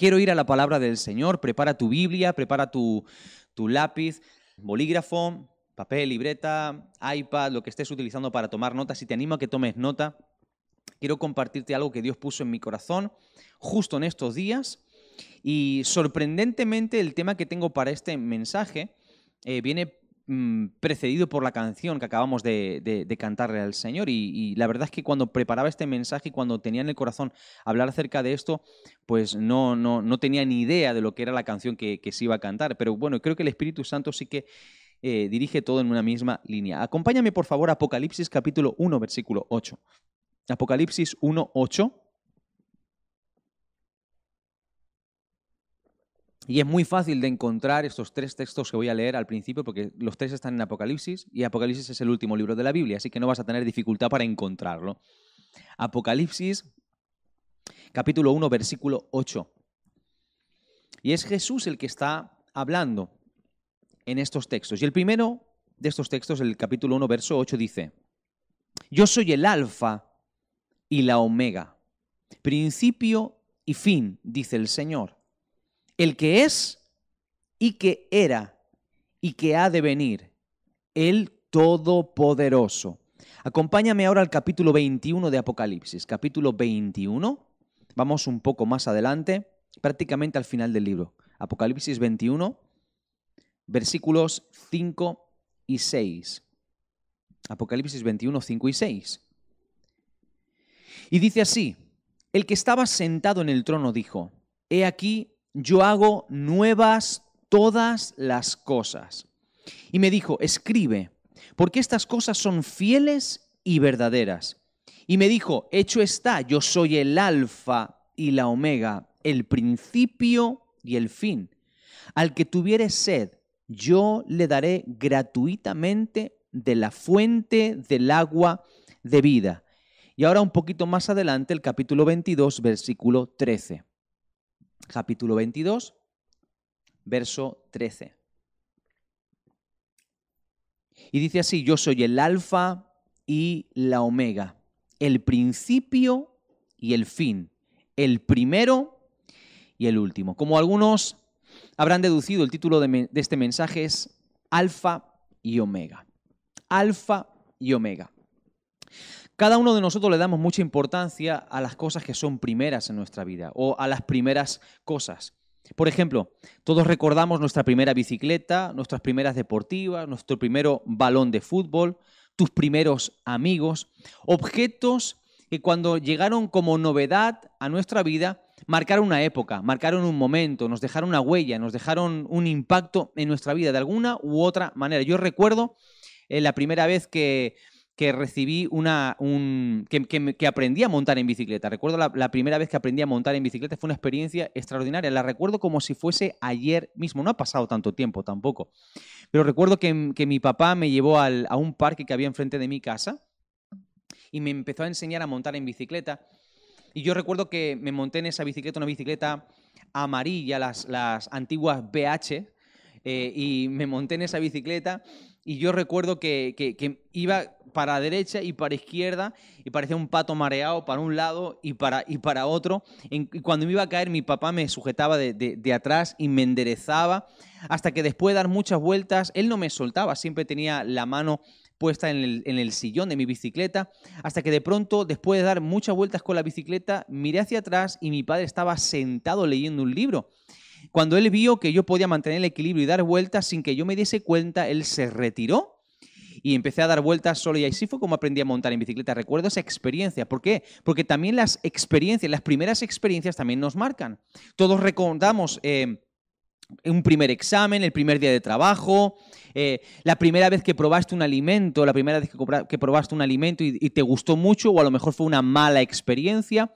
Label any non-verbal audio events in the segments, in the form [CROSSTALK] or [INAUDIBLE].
Quiero ir a la palabra del Señor. Prepara tu Biblia, prepara tu, tu lápiz, bolígrafo, papel, libreta, iPad, lo que estés utilizando para tomar notas. Y te animo a que tomes nota. Quiero compartirte algo que Dios puso en mi corazón justo en estos días. Y sorprendentemente el tema que tengo para este mensaje eh, viene mm, precedido por la canción que acabamos de, cantarle al Señor. Y, la verdad es que cuando preparaba este mensaje y cuando tenía en el corazón hablar acerca de esto, pues no, no, no tenía ni idea de lo que era la canción que, se iba a cantar. Pero bueno, creo que el Espíritu Santo sí que eh, dirige todo en una misma línea. Acompáñame por favor a Apocalipsis capítulo 1, versículo 8. Apocalipsis 1, 8. Y es muy fácil de encontrar estos tres textos que voy a leer al principio, porque los tres están en Apocalipsis, y Apocalipsis es el último libro de la Biblia, así que no vas a tener dificultad para encontrarlo. Apocalipsis, capítulo 1, versículo 8. Y es Jesús el que está hablando en estos textos. Y el primero de estos textos, el capítulo 1, verso 8, dice, Yo soy el alfa y la omega, principio y fin, dice el Señor el que es y que era y que ha de venir, el Todopoderoso. Acompáñame ahora al capítulo 21 de Apocalipsis, capítulo 21. Vamos un poco más adelante, prácticamente al final del libro. Apocalipsis 21, versículos 5 y 6. Apocalipsis 21, 5 y 6. Y dice así, el que estaba sentado en el trono dijo, He aquí yo hago nuevas todas las cosas. Y me dijo, escribe, porque estas cosas son fieles y verdaderas. Y me dijo, hecho está, yo soy el alfa y la omega, el principio y el fin. Al que tuviere sed, yo le daré gratuitamente de la fuente del agua de vida. Y ahora un poquito más adelante, el capítulo 22, versículo 13 capítulo 22, verso 13. Y dice así, yo soy el alfa y la omega, el principio y el fin, el primero y el último. Como algunos habrán deducido, el título de, de este mensaje es Alfa y Omega. Alfa y Omega. Cada uno de nosotros le damos mucha importancia a las cosas que son primeras en nuestra vida o a las primeras cosas. Por ejemplo, todos recordamos nuestra primera bicicleta, nuestras primeras deportivas, nuestro primero balón de fútbol, tus primeros amigos, objetos que cuando llegaron como novedad a nuestra vida, marcaron una época, marcaron un momento, nos dejaron una huella, nos dejaron un impacto en nuestra vida de alguna u otra manera. Yo recuerdo eh, la primera vez que que recibí una. Un, que, aprendí a montar en bicicleta. Recuerdo la, primera vez que aprendí a montar en bicicleta, fue una experiencia extraordinaria. La recuerdo como si fuese ayer mismo. No ha pasado tanto tiempo tampoco. Pero recuerdo que, mi papá me llevó a un parque que había enfrente de mi casa y me empezó a enseñar a montar en bicicleta. Y yo recuerdo que me monté en esa bicicleta, una bicicleta amarilla, las, las antiguas BH, eh, y me monté en esa bicicleta y yo recuerdo que, que, iba para derecha y para izquierda y parecía un pato mareado para un lado y para, y para otro. y cuando me iba a caer mi papá me sujetaba de, de, atrás y me enderezaba hasta que después de dar muchas vueltas, él no me soltaba, siempre tenía la mano puesta en el, en el, sillón de mi bicicleta, hasta que de pronto, después de dar muchas vueltas con la bicicleta, miré hacia atrás y mi padre estaba sentado leyendo un libro. Cuando él vio que yo podía mantener el equilibrio y dar vueltas sin que yo me diese cuenta, él se retiró y empecé a dar vueltas solo y así fue como aprendí a montar en bicicleta. Recuerdo esa experiencia. ¿Por qué? Porque también las experiencias, las primeras experiencias también nos marcan. Todos recordamos eh, un primer examen, el primer día de trabajo, eh, la primera vez que probaste un alimento, la primera vez que, probaste un alimento y te gustó mucho o a lo mejor fue una mala experiencia.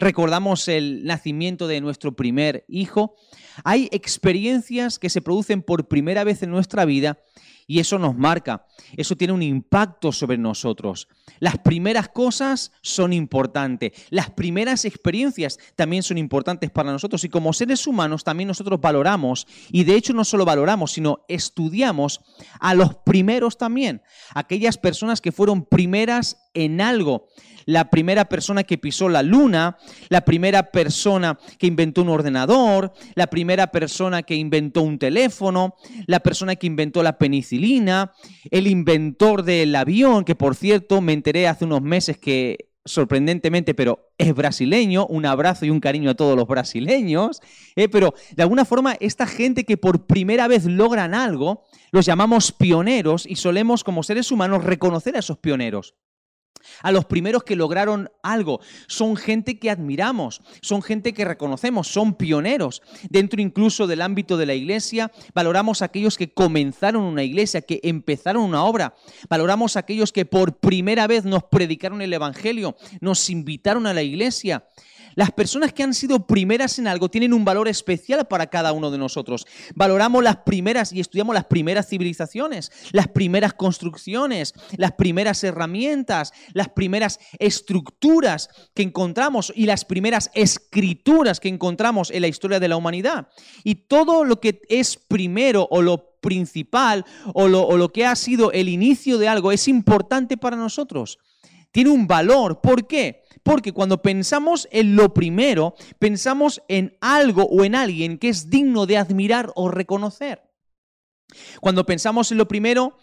Recordamos el nacimiento de nuestro primer hijo. Hay experiencias que se producen por primera vez en nuestra vida y eso nos marca, eso tiene un impacto sobre nosotros. Las primeras cosas son importantes, las primeras experiencias también son importantes para nosotros y como seres humanos también nosotros valoramos y de hecho no solo valoramos, sino estudiamos a los primeros también, aquellas personas que fueron primeras en algo. La primera persona que pisó la luna, la primera persona que inventó un ordenador, la primera persona que inventó un teléfono, la persona que inventó la penicilina, el inventor del avión, que por cierto me enteré hace unos meses que sorprendentemente, pero es brasileño. Un abrazo y un cariño a todos los brasileños. Eh, pero de alguna forma, esta gente que por primera vez logran algo, los llamamos pioneros y solemos como seres humanos reconocer a esos pioneros a los primeros que lograron algo. Son gente que admiramos, son gente que reconocemos, son pioneros. Dentro incluso del ámbito de la iglesia, valoramos a aquellos que comenzaron una iglesia, que empezaron una obra. Valoramos a aquellos que por primera vez nos predicaron el Evangelio, nos invitaron a la iglesia. Las personas que han sido primeras en algo tienen un valor especial para cada uno de nosotros. Valoramos las primeras y estudiamos las primeras civilizaciones, las primeras construcciones, las primeras herramientas, las primeras estructuras que encontramos y las primeras escrituras que encontramos en la historia de la humanidad. Y todo lo que es primero o lo principal o lo, lo que ha sido el inicio de algo es importante para nosotros. Tiene un valor. ¿Por qué? Porque cuando pensamos en lo primero, pensamos en algo o en alguien que es digno de admirar o reconocer. Cuando pensamos en lo primero,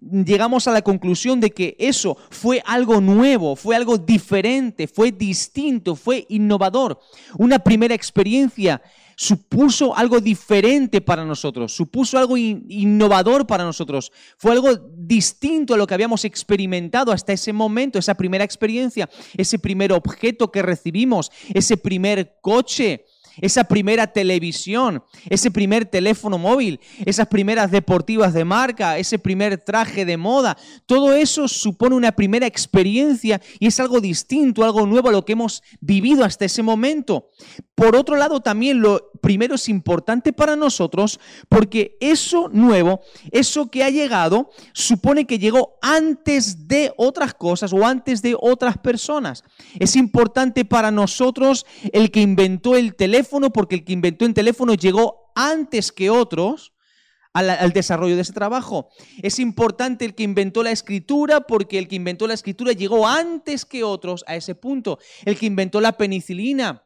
llegamos a la conclusión de que eso fue algo nuevo, fue algo diferente, fue distinto, fue innovador, una primera experiencia supuso algo diferente para nosotros, supuso algo innovador para nosotros, fue algo distinto a lo que habíamos experimentado hasta ese momento, esa primera experiencia, ese primer objeto que recibimos, ese primer coche, esa primera televisión, ese primer teléfono móvil, esas primeras deportivas de marca, ese primer traje de moda, todo eso supone una primera experiencia y es algo distinto, algo nuevo a lo que hemos vivido hasta ese momento. Por otro lado, también lo primero es importante para nosotros porque eso nuevo, eso que ha llegado, supone que llegó antes de otras cosas o antes de otras personas. Es importante para nosotros el que inventó el teléfono porque el que inventó el teléfono llegó antes que otros al, desarrollo de ese trabajo. Es importante el que inventó la escritura porque el que inventó la escritura llegó antes que otros a ese punto. El que inventó la penicilina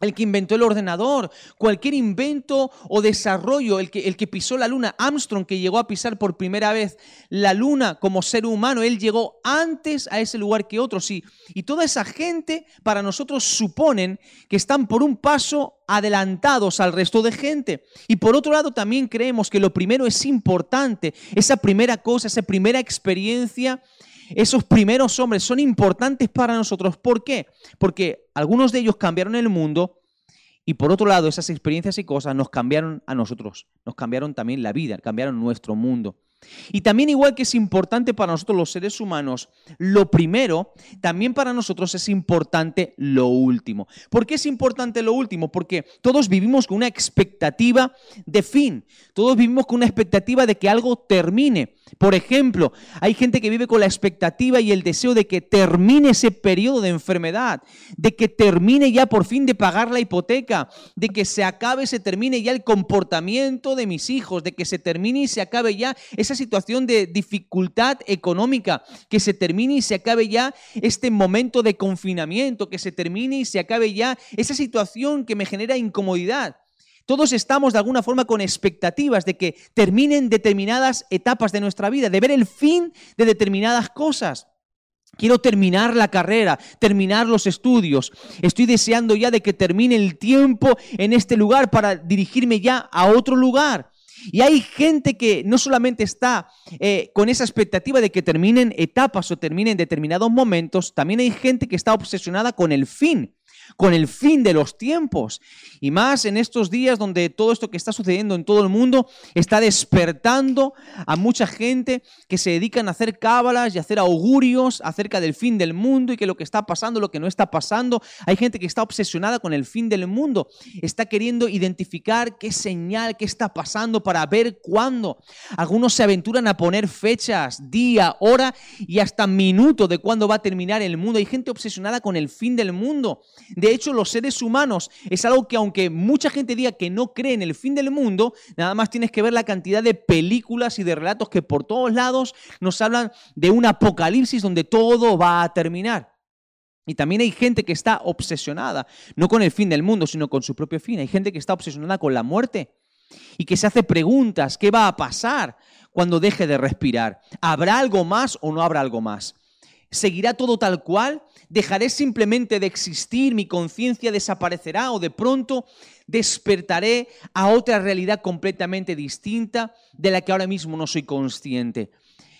el que inventó el ordenador, cualquier invento o desarrollo, el que, el que, pisó la luna, Armstrong, que llegó a pisar por primera vez la luna como ser humano, él llegó antes a ese lugar que otros. Y, y toda esa gente para nosotros suponen que están por un paso adelantados al resto de gente. Y por otro lado también creemos que lo primero es importante, esa primera cosa, esa primera experiencia esos primeros hombres son importantes para nosotros. ¿Por qué? Porque algunos de ellos cambiaron el mundo y por otro lado esas experiencias y cosas nos cambiaron a nosotros, nos cambiaron también la vida, cambiaron nuestro mundo. Y también igual que es importante para nosotros los seres humanos, lo primero, también para nosotros es importante lo último. ¿Por qué es importante lo último? Porque todos vivimos con una expectativa de fin, todos vivimos con una expectativa de que algo termine. Por ejemplo, hay gente que vive con la expectativa y el deseo de que termine ese periodo de enfermedad, de que termine ya por fin de pagar la hipoteca, de que se acabe, se termine ya el comportamiento de mis hijos, de que se termine y se acabe ya esa situación de dificultad económica, que se termine y se acabe ya este momento de confinamiento, que se termine y se acabe ya esa situación que me genera incomodidad. Todos estamos de alguna forma con expectativas de que terminen determinadas etapas de nuestra vida, de ver el fin de determinadas cosas. Quiero terminar la carrera, terminar los estudios. Estoy deseando ya de que termine el tiempo en este lugar para dirigirme ya a otro lugar. Y hay gente que no solamente está eh, con esa expectativa de que terminen etapas o terminen determinados momentos, también hay gente que está obsesionada con el fin con el fin de los tiempos. Y más en estos días donde todo esto que está sucediendo en todo el mundo está despertando a mucha gente que se dedican a hacer cábalas y a hacer augurios acerca del fin del mundo y que lo que está pasando, lo que no está pasando. Hay gente que está obsesionada con el fin del mundo. Está queriendo identificar qué señal, qué está pasando para ver cuándo. Algunos se aventuran a poner fechas, día, hora y hasta minuto de cuándo va a terminar el mundo. Hay gente obsesionada con el fin del mundo. De hecho, los seres humanos es algo que aunque mucha gente diga que no cree en el fin del mundo, nada más tienes que ver la cantidad de películas y de relatos que por todos lados nos hablan de un apocalipsis donde todo va a terminar. Y también hay gente que está obsesionada, no con el fin del mundo, sino con su propio fin. Hay gente que está obsesionada con la muerte y que se hace preguntas, ¿qué va a pasar cuando deje de respirar? ¿Habrá algo más o no habrá algo más? ¿Seguirá todo tal cual? ¿Dejaré simplemente de existir? ¿Mi conciencia desaparecerá o de pronto despertaré a otra realidad completamente distinta de la que ahora mismo no soy consciente?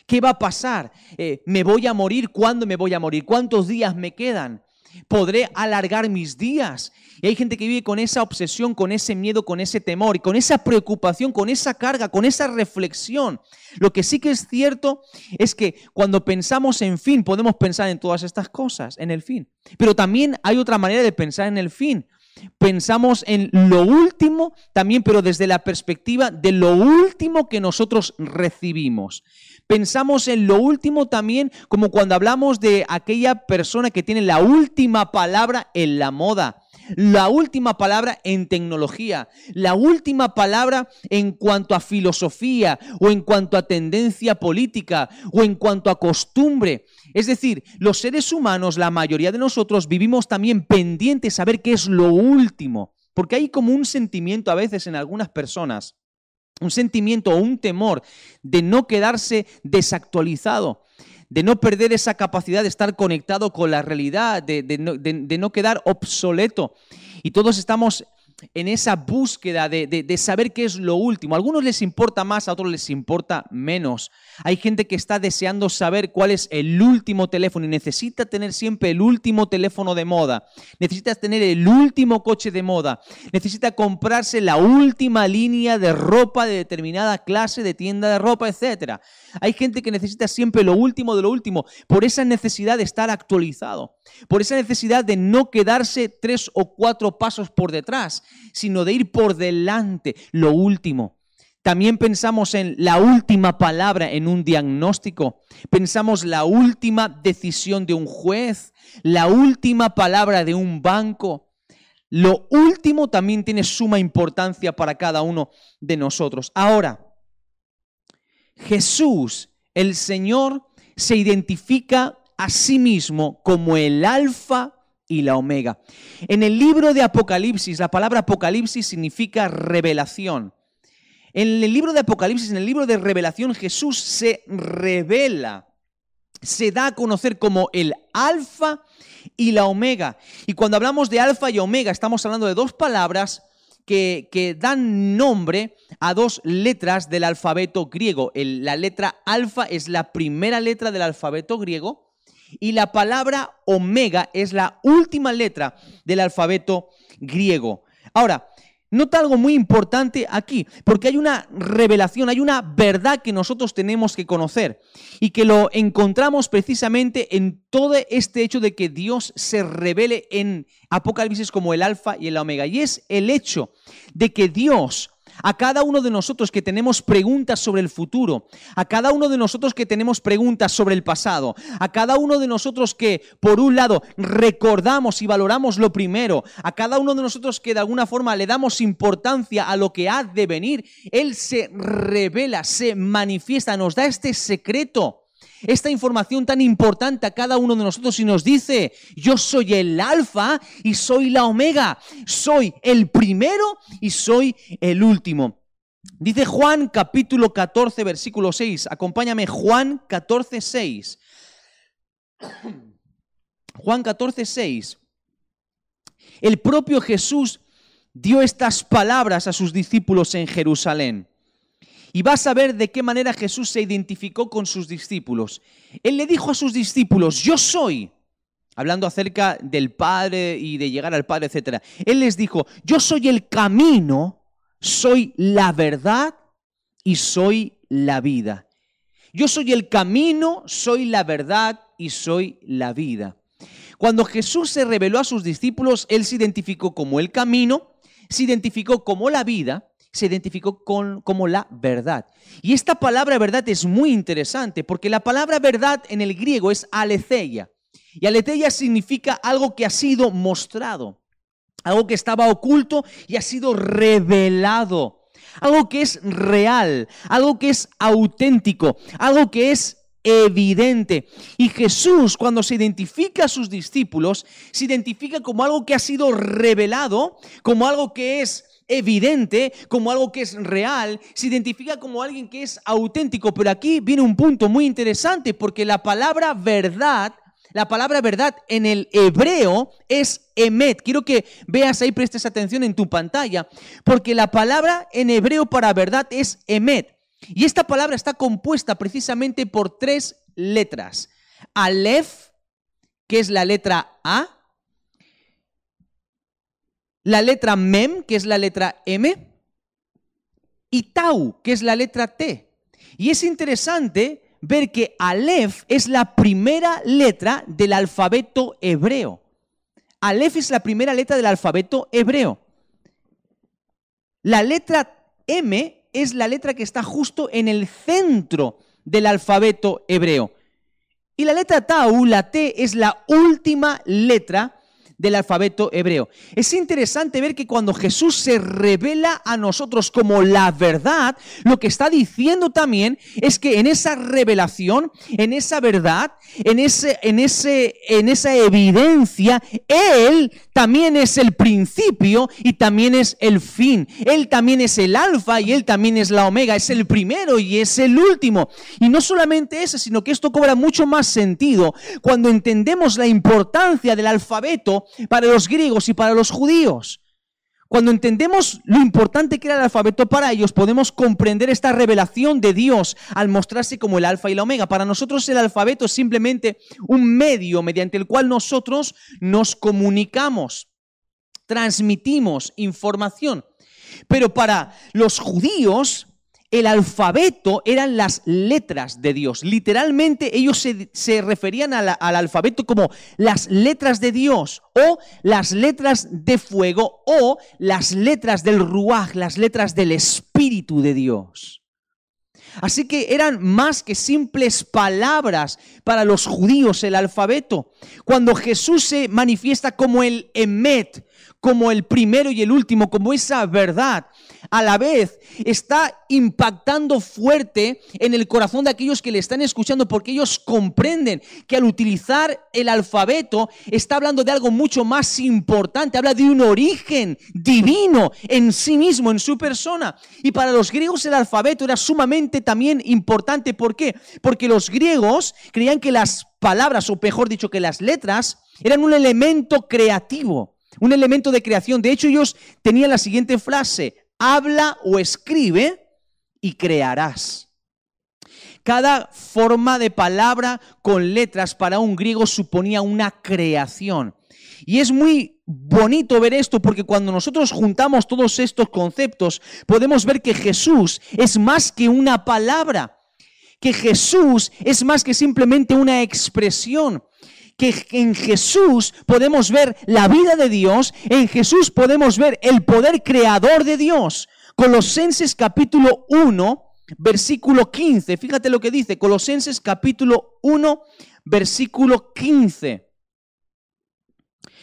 ¿Qué va a pasar? Eh, ¿Me voy a morir? ¿Cuándo me voy a morir? ¿Cuántos días me quedan? ¿Podré alargar mis días? Y hay gente que vive con esa obsesión, con ese miedo, con ese temor y con esa preocupación, con esa carga, con esa reflexión. Lo que sí que es cierto es que cuando pensamos en fin, podemos pensar en todas estas cosas, en el fin. Pero también hay otra manera de pensar en el fin. Pensamos en lo último también, pero desde la perspectiva de lo último que nosotros recibimos. Pensamos en lo último también como cuando hablamos de aquella persona que tiene la última palabra en la moda, la última palabra en tecnología, la última palabra en cuanto a filosofía o en cuanto a tendencia política o en cuanto a costumbre. Es decir, los seres humanos, la mayoría de nosotros, vivimos también pendientes a ver qué es lo último, porque hay como un sentimiento a veces en algunas personas un sentimiento o un temor de no quedarse desactualizado, de no perder esa capacidad de estar conectado con la realidad, de, no, de no quedar obsoleto. Y todos estamos en esa búsqueda de, saber qué es lo último. A algunos les importa más, a otros les importa menos. Hay gente que está deseando saber cuál es el último teléfono y necesita tener siempre el último teléfono de moda. Necesita tener el último coche de moda. Necesita comprarse la última línea de ropa de determinada clase de tienda de ropa, etc. Hay gente que necesita siempre lo último de lo último por esa necesidad de estar actualizado, por esa necesidad de no quedarse tres o cuatro pasos por detrás sino de ir por delante, lo último. También pensamos en la última palabra en un diagnóstico. Pensamos la última decisión de un juez, la última palabra de un banco. Lo último también tiene suma importancia para cada uno de nosotros. Ahora, Jesús, el Señor, se identifica a sí mismo como el alfa y la omega. En el libro de Apocalipsis, la palabra Apocalipsis significa revelación. En el libro de Apocalipsis, en el libro de revelación, Jesús se revela, se da a conocer como el alfa y la omega. Y cuando hablamos de alfa y omega, estamos hablando de dos palabras que, que, dan nombre a dos letras del alfabeto griego. la letra alfa es la primera letra del alfabeto griego y la palabra omega es la última letra del alfabeto griego. Ahora, nota algo muy importante aquí, porque hay una revelación, hay una verdad que nosotros tenemos que conocer y que lo encontramos precisamente en todo este hecho de que Dios se revele en Apocalipsis como el alfa y el omega. Y es el hecho de que Dios a cada uno de nosotros que tenemos preguntas sobre el futuro, a cada uno de nosotros que tenemos preguntas sobre el pasado, a cada uno de nosotros que, por un lado, recordamos y valoramos lo primero, a cada uno de nosotros que de alguna forma le damos importancia a lo que ha de venir, Él se revela, se manifiesta, nos da este secreto esta información tan importante a cada uno de nosotros y nos dice, yo soy el alfa y soy la omega, soy el primero y soy el último. Dice Juan capítulo 14, versículo 6. Acompáñame, Juan 14, 6. [CLEARS THROAT] Juan 14, 6. El propio Jesús dio estas palabras a sus discípulos en Jerusalén. Y vas a ver de qué manera Jesús se identificó con sus discípulos. Él le dijo a sus discípulos, yo soy, hablando acerca del Padre y de llegar al Padre, etc. Él les dijo, yo soy el camino, soy la verdad y soy la vida. Yo soy el camino, soy la verdad y soy la vida. Cuando Jesús se reveló a sus discípulos, Él se identificó como el camino, se identificó como la vida se identificó con, como la verdad. Y esta palabra verdad es muy interesante porque la palabra verdad en el griego es aletheia. Y aletheia significa algo que ha sido mostrado, algo que estaba oculto y ha sido revelado, algo que es real, algo que es auténtico, algo que es evidente. Y Jesús, cuando se identifica a sus discípulos, se identifica como algo que ha sido revelado, como algo que es evidente, como algo que es real, se identifica como alguien que es auténtico. Pero aquí viene un punto muy interesante, porque la palabra verdad, la palabra verdad en el hebreo es emet. Quiero que veas ahí, prestes atención en tu pantalla, porque la palabra en hebreo para verdad es emet. Y esta palabra está compuesta precisamente por tres letras. Aleph, que es la letra A, la letra Mem, que es la letra M, y Tau, que es la letra T. Y es interesante ver que Aleph es la primera letra del alfabeto hebreo. Aleph es la primera letra del alfabeto hebreo. La letra M es la letra que está justo en el centro del alfabeto hebreo. Y la letra Tau, la T, es la última letra del alfabeto hebreo. Es interesante ver que cuando Jesús se revela a nosotros como la verdad, lo que está diciendo también es que en esa revelación, en esa verdad, en, ese, en, ese, en esa evidencia, Él también es el principio y también es el fin. Él también es el alfa y Él también es la omega. Es el primero y es el último. Y no solamente ese, sino que esto cobra mucho más sentido cuando entendemos la importancia del alfabeto para los griegos y para los judíos. Cuando entendemos lo importante que era el alfabeto para ellos, podemos comprender esta revelación de Dios al mostrarse como el alfa y la omega. Para nosotros el alfabeto es simplemente un medio mediante el cual nosotros nos comunicamos, transmitimos información. Pero para los judíos el alfabeto eran las letras de Dios. Literalmente ellos se, referían al alfabeto como las letras de Dios o las letras de fuego o las letras del ruaj, las letras del Espíritu de Dios. Así que eran más que simples palabras para los judíos el alfabeto. Cuando Jesús se manifiesta como el Emet, como el primero y el último, como esa verdad, a la vez está impactando fuerte en el corazón de aquellos que le están escuchando porque ellos comprenden que al utilizar el alfabeto está hablando de algo mucho más importante, habla de un origen divino en sí mismo, en su persona. Y para los griegos el alfabeto era sumamente también importante. ¿Por qué? Porque los griegos creían que las palabras, o mejor dicho, que las letras, eran un elemento creativo, un elemento de creación. De hecho, ellos tenían la siguiente frase, habla o escribe y crearás. Cada forma de palabra con letras para un griego suponía una creación. Y es muy bonito ver esto porque cuando nosotros juntamos todos estos conceptos, podemos ver que Jesús es más que una palabra, que Jesús es más que simplemente una expresión, que en Jesús podemos ver la vida de Dios, en Jesús podemos ver el poder creador de Dios. Colosenses capítulo 1, versículo 15. Fíjate lo que dice, Colosenses capítulo 1, versículo 15.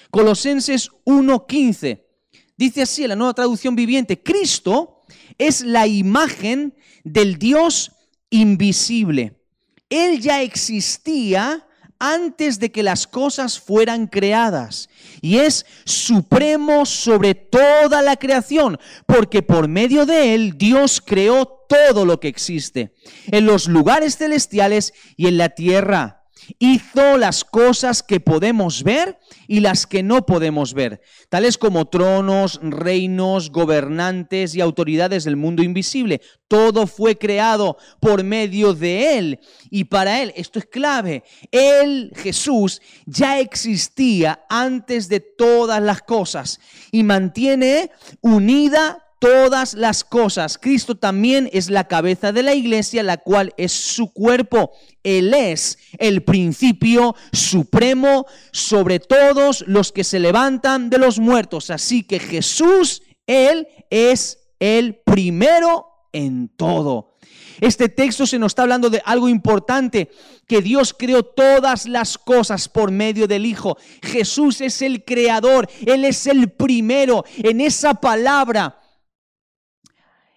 Colosenses 1, 15. Dice así en la nueva traducción viviente, Cristo es la imagen del Dios invisible. Él ya existía antes de que las cosas fueran creadas. Y es supremo sobre toda la creación, porque por medio de él Dios creó todo lo que existe, en los lugares celestiales y en la tierra hizo las cosas que podemos ver y las que no podemos ver, tales como tronos, reinos, gobernantes y autoridades del mundo invisible. Todo fue creado por medio de Él y para Él, esto es clave, Él, Jesús, ya existía antes de todas las cosas y mantiene unida todas las cosas. Cristo también es la cabeza de la iglesia, la cual es su cuerpo. Él es el principio supremo sobre todos los que se levantan de los muertos. Así que Jesús, Él es el primero en todo. Este texto se nos está hablando de algo importante, que Dios creó todas las cosas por medio del Hijo. Jesús es el creador, Él es el primero en esa palabra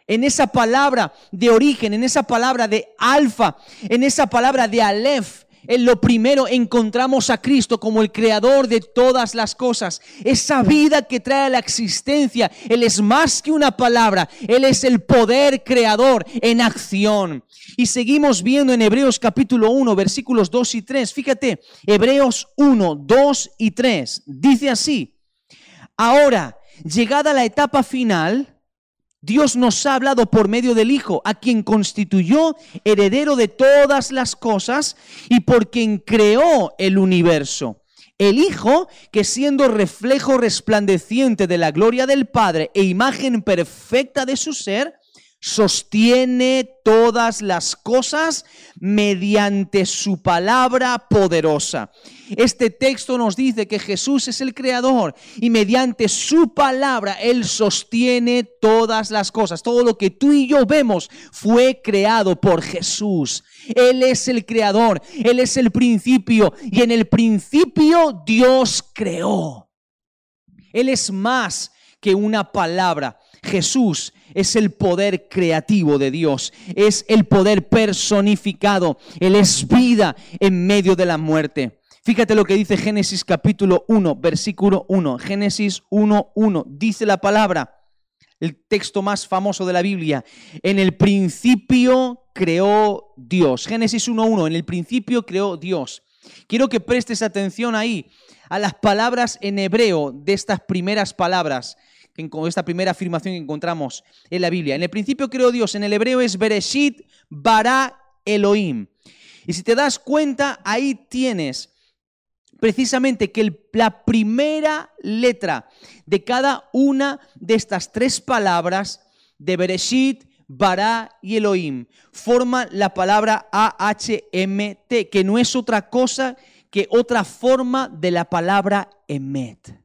en esa palabra de origen, en esa palabra de alfa, en esa palabra de alef, en lo primero encontramos a Cristo como el creador de todas las cosas. Esa vida que trae a la existencia. Él es más que una palabra. Él es el poder creador en acción. Y seguimos viendo en Hebreos capítulo 1, versículos 2 y 3. Fíjate, Hebreos 1, 2 y 3. Dice así. Ahora, llegada la etapa final, Dios nos ha hablado por medio del Hijo, a quien constituyó heredero de todas las cosas y por quien creó el universo. El Hijo, que siendo reflejo resplandeciente de la gloria del Padre e imagen perfecta de su ser, sostiene todas las cosas mediante su palabra poderosa. Este texto nos dice que Jesús es el creador y mediante su palabra Él sostiene todas las cosas. Todo lo que tú y yo vemos fue creado por Jesús. Él es el creador, Él es el principio y en el principio Dios creó. Él es más que una palabra. Jesús es el poder creativo de Dios, es el poder personificado, Él es vida en medio de la muerte. Fíjate lo que dice Génesis capítulo 1, versículo 1. Génesis 1, 1. Dice la palabra, el texto más famoso de la Biblia. En el principio creó Dios. Génesis 1, 1. En el principio creó Dios. Quiero que prestes atención ahí a las palabras en hebreo de estas primeras palabras esta primera afirmación que encontramos en la Biblia. En el principio creó Dios, en el hebreo es Bereshit bara Elohim. Y si te das cuenta, ahí tienes precisamente que la primera letra de cada una de estas tres palabras de Bereshit, bara y Elohim forma la palabra AHMT, que no es otra cosa que otra forma de la palabra Emet.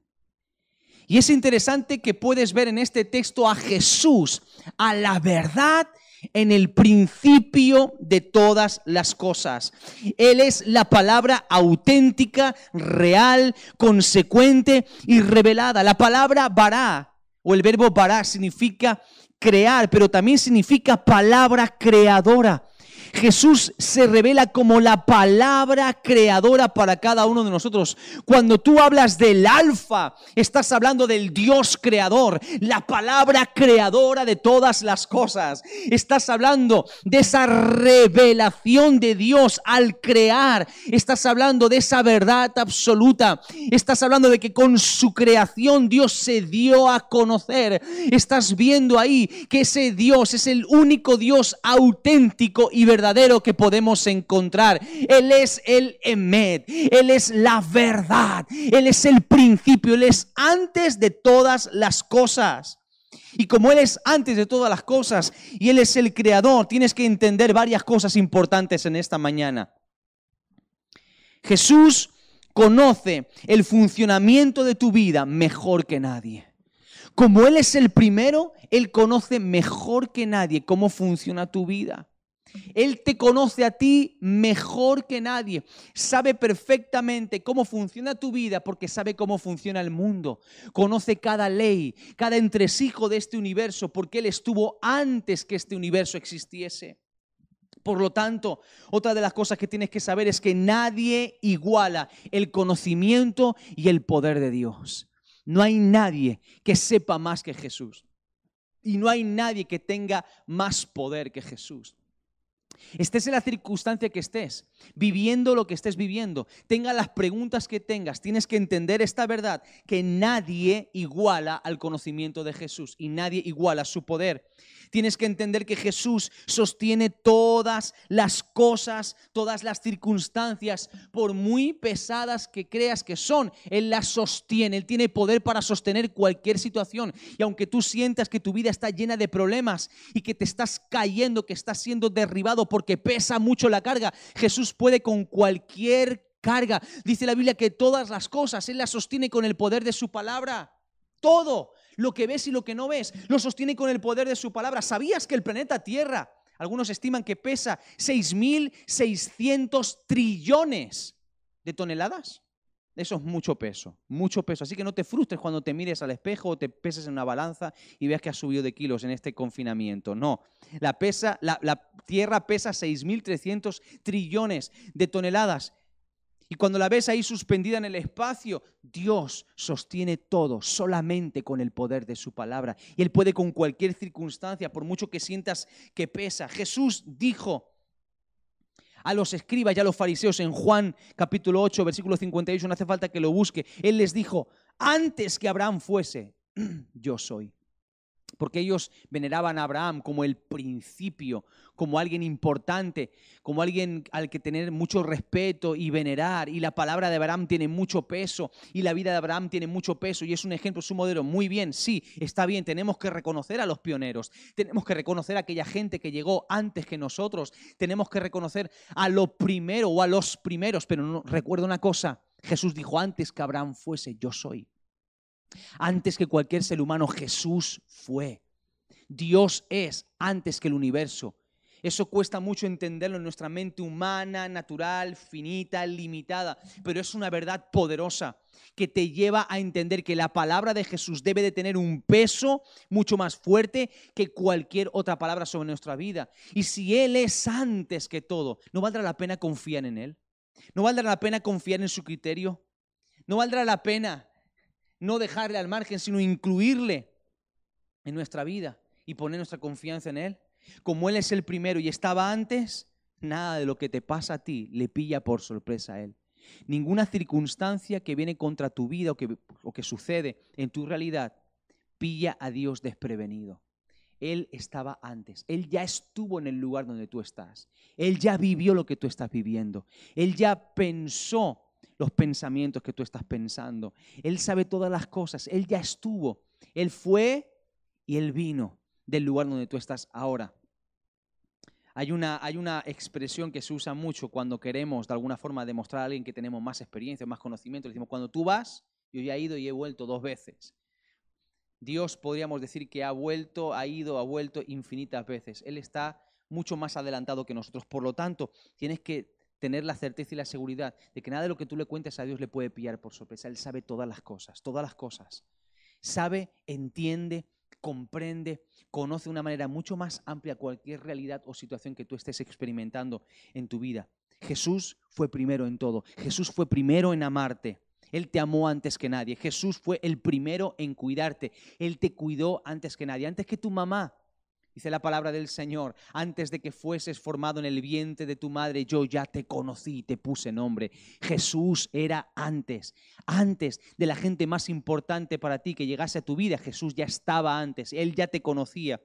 Y es interesante que puedes ver en este texto a Jesús, a la verdad en el principio de todas las cosas. Él es la palabra auténtica, real, consecuente y revelada. La palabra bará o el verbo bará significa crear, pero también significa palabra creadora. Jesús se revela como la palabra creadora para cada uno de nosotros. Cuando tú hablas del alfa, estás hablando del Dios creador, la palabra creadora de todas las cosas. Estás hablando de esa revelación de Dios al crear. Estás hablando de esa verdad absoluta. Estás hablando de que con su creación Dios se dio a conocer. Estás viendo ahí que ese Dios es el único Dios auténtico y verdadero que podemos encontrar. Él es el Emet, Él es la verdad, Él es el principio, Él es antes de todas las cosas. Y como Él es antes de todas las cosas y Él es el creador, tienes que entender varias cosas importantes en esta mañana. Jesús conoce el funcionamiento de tu vida mejor que nadie. Como Él es el primero, Él conoce mejor que nadie cómo funciona tu vida. Él te conoce a ti mejor que nadie. Sabe perfectamente cómo funciona tu vida porque sabe cómo funciona el mundo. Conoce cada ley, cada entresijo de este universo porque Él estuvo antes que este universo existiese. Por lo tanto, otra de las cosas que tienes que saber es que nadie iguala el conocimiento y el poder de Dios. No hay nadie que sepa más que Jesús. Y no hay nadie que tenga más poder que Jesús. Estés en la circunstancia que estés, viviendo lo que estés viviendo, tenga las preguntas que tengas, tienes que entender esta verdad, que nadie iguala al conocimiento de Jesús y nadie iguala su poder. Tienes que entender que Jesús sostiene todas las cosas, todas las circunstancias, por muy pesadas que creas que son. Él las sostiene, Él tiene poder para sostener cualquier situación. Y aunque tú sientas que tu vida está llena de problemas y que te estás cayendo, que estás siendo derribado porque pesa mucho la carga, Jesús puede con cualquier carga. Dice la Biblia que todas las cosas Él las sostiene con el poder de su palabra. Todo. Lo que ves y lo que no ves, lo sostiene con el poder de su palabra. ¿Sabías que el planeta Tierra, algunos estiman que pesa 6.600 trillones de toneladas? Eso es mucho peso, mucho peso. Así que no te frustres cuando te mires al espejo o te peses en una balanza y veas que has subido de kilos en este confinamiento. No, la, pesa, la, la Tierra pesa 6.300 trillones de toneladas. Y cuando la ves ahí suspendida en el espacio, Dios sostiene todo solamente con el poder de su palabra. Y Él puede con cualquier circunstancia, por mucho que sientas que pesa. Jesús dijo, a los escribas y a los fariseos en Juan capítulo 8, versículo 58, no hace falta que lo busque. Él les dijo, antes que Abraham fuese, [CLEARS THROAT] yo soy porque ellos veneraban a Abraham como el principio, como alguien importante, como alguien al que tener mucho respeto y venerar. Y la palabra de Abraham tiene mucho peso y la vida de Abraham tiene mucho peso y es un ejemplo, su modelo. Muy bien, sí, está bien, tenemos que reconocer a los pioneros, tenemos que reconocer a aquella gente que llegó antes que nosotros, tenemos que reconocer a lo primero o a los primeros, pero no, recuerda una cosa, Jesús dijo antes que Abraham fuese, yo soy. Antes que cualquier ser humano, Jesús fue. Dios es antes que el universo. Eso cuesta mucho entenderlo en nuestra mente humana, natural, finita, limitada, pero es una verdad poderosa que te lleva a entender que la palabra de Jesús debe de tener un peso mucho más fuerte que cualquier otra palabra sobre nuestra vida. Y si Él es antes que todo, ¿no valdrá la pena confiar en Él? ¿No valdrá la pena confiar en su criterio? ¿No valdrá la pena no dejarle al margen, sino incluirle en nuestra vida y poner nuestra confianza en Él. Como Él es el primero y estaba antes, nada de lo que te pasa a ti le pilla por sorpresa a Él. Ninguna circunstancia que viene contra tu vida o que, o que sucede en tu realidad pilla a Dios desprevenido. Él estaba antes. Él ya estuvo en el lugar donde tú estás. Él ya vivió lo que tú estás viviendo. Él ya pensó los pensamientos que tú estás pensando. Él sabe todas las cosas. Él ya estuvo. Él fue y él vino del lugar donde tú estás ahora. Hay una, hay una expresión que se usa mucho cuando queremos de alguna forma demostrar a alguien que tenemos más experiencia, más conocimiento. Le decimos, cuando tú vas, yo ya he ido y he vuelto dos veces. Dios podríamos decir que ha vuelto, ha ido, ha vuelto infinitas veces. Él está mucho más adelantado que nosotros. Por lo tanto, tienes que tener la certeza y la seguridad de que nada de lo que tú le cuentes a Dios le puede pillar por sorpresa. Él sabe todas las cosas, todas las cosas. Sabe, entiende, comprende, conoce de una manera mucho más amplia cualquier realidad o situación que tú estés experimentando en tu vida. Jesús fue primero en todo. Jesús fue primero en amarte. Él te amó antes que nadie. Jesús fue el primero en cuidarte. Él te cuidó antes que nadie. Antes que tu mamá Dice la palabra del Señor, antes de que fueses formado en el vientre de tu madre, yo ya te conocí y te puse nombre. Jesús era antes, antes de la gente más importante para ti que llegase a tu vida. Jesús ya estaba antes, Él ya te conocía.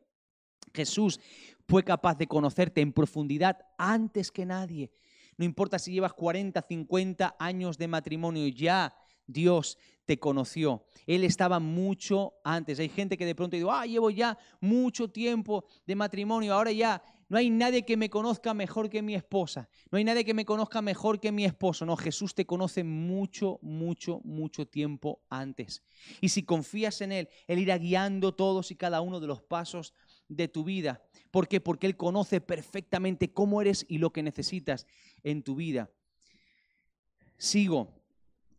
Jesús fue capaz de conocerte en profundidad antes que nadie. No importa si llevas 40, 50 años de matrimonio, ya Dios te conoció. Él estaba mucho antes. Hay gente que de pronto dice, ah, llevo ya mucho tiempo de matrimonio, ahora ya no hay nadie que me conozca mejor que mi esposa. No hay nadie que me conozca mejor que mi esposo. No, Jesús te conoce mucho, mucho, mucho tiempo antes. Y si confías en Él, Él irá guiando todos y cada uno de los pasos de tu vida. ¿Por qué? Porque Él conoce perfectamente cómo eres y lo que necesitas en tu vida. Sigo.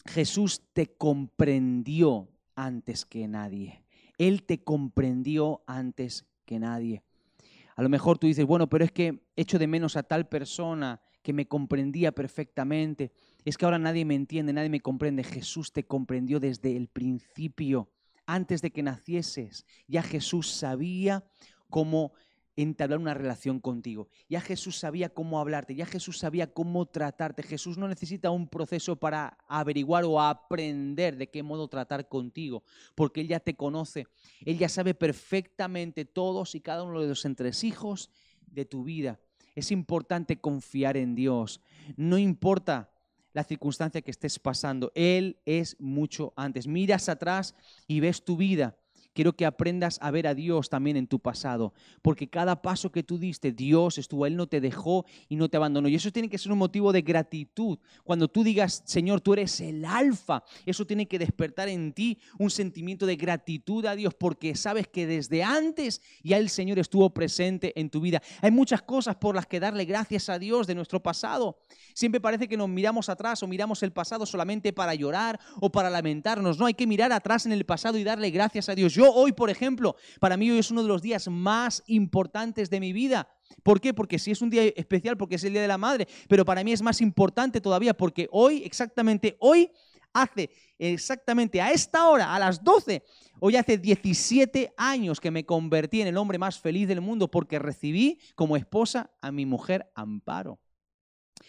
Jesús te comprendió antes que nadie. Él te comprendió antes que nadie. A lo mejor tú dices, bueno, pero es que echo de menos a tal persona que me comprendía perfectamente. Es que ahora nadie me entiende, nadie me comprende. Jesús te comprendió desde el principio, antes de que nacieses. Ya Jesús sabía cómo entablar una relación contigo. Ya Jesús sabía cómo hablarte, ya Jesús sabía cómo tratarte. Jesús no necesita un proceso para averiguar o aprender de qué modo tratar contigo, porque Él ya te conoce. Él ya sabe perfectamente todos y cada uno de los entresijos de tu vida. Es importante confiar en Dios. No importa la circunstancia que estés pasando, Él es mucho antes. Miras atrás y ves tu vida quiero que aprendas a ver a Dios también en tu pasado, porque cada paso que tú diste, Dios estuvo, Él no te dejó y no te abandonó. Y eso tiene que ser un motivo de gratitud. Cuando tú digas, Señor, tú eres el alfa, eso tiene que despertar en ti un sentimiento de gratitud a Dios, porque sabes que desde antes ya el Señor estuvo presente en tu vida. Hay muchas cosas por las que darle gracias a Dios de nuestro pasado. Siempre parece que nos miramos atrás o miramos el pasado solamente para llorar o para lamentarnos. No, hay que mirar atrás en el pasado y darle gracias a Dios. Yo hoy, por ejemplo, para mí hoy es uno de los días más importantes de mi vida. ¿Por qué? Porque sí es un día especial, porque es el Día de la Madre, pero para mí es más importante todavía porque hoy, exactamente hoy, hace exactamente a esta hora, a las 12, hoy hace 17 años que me convertí en el hombre más feliz del mundo porque recibí como esposa a mi mujer Amparo.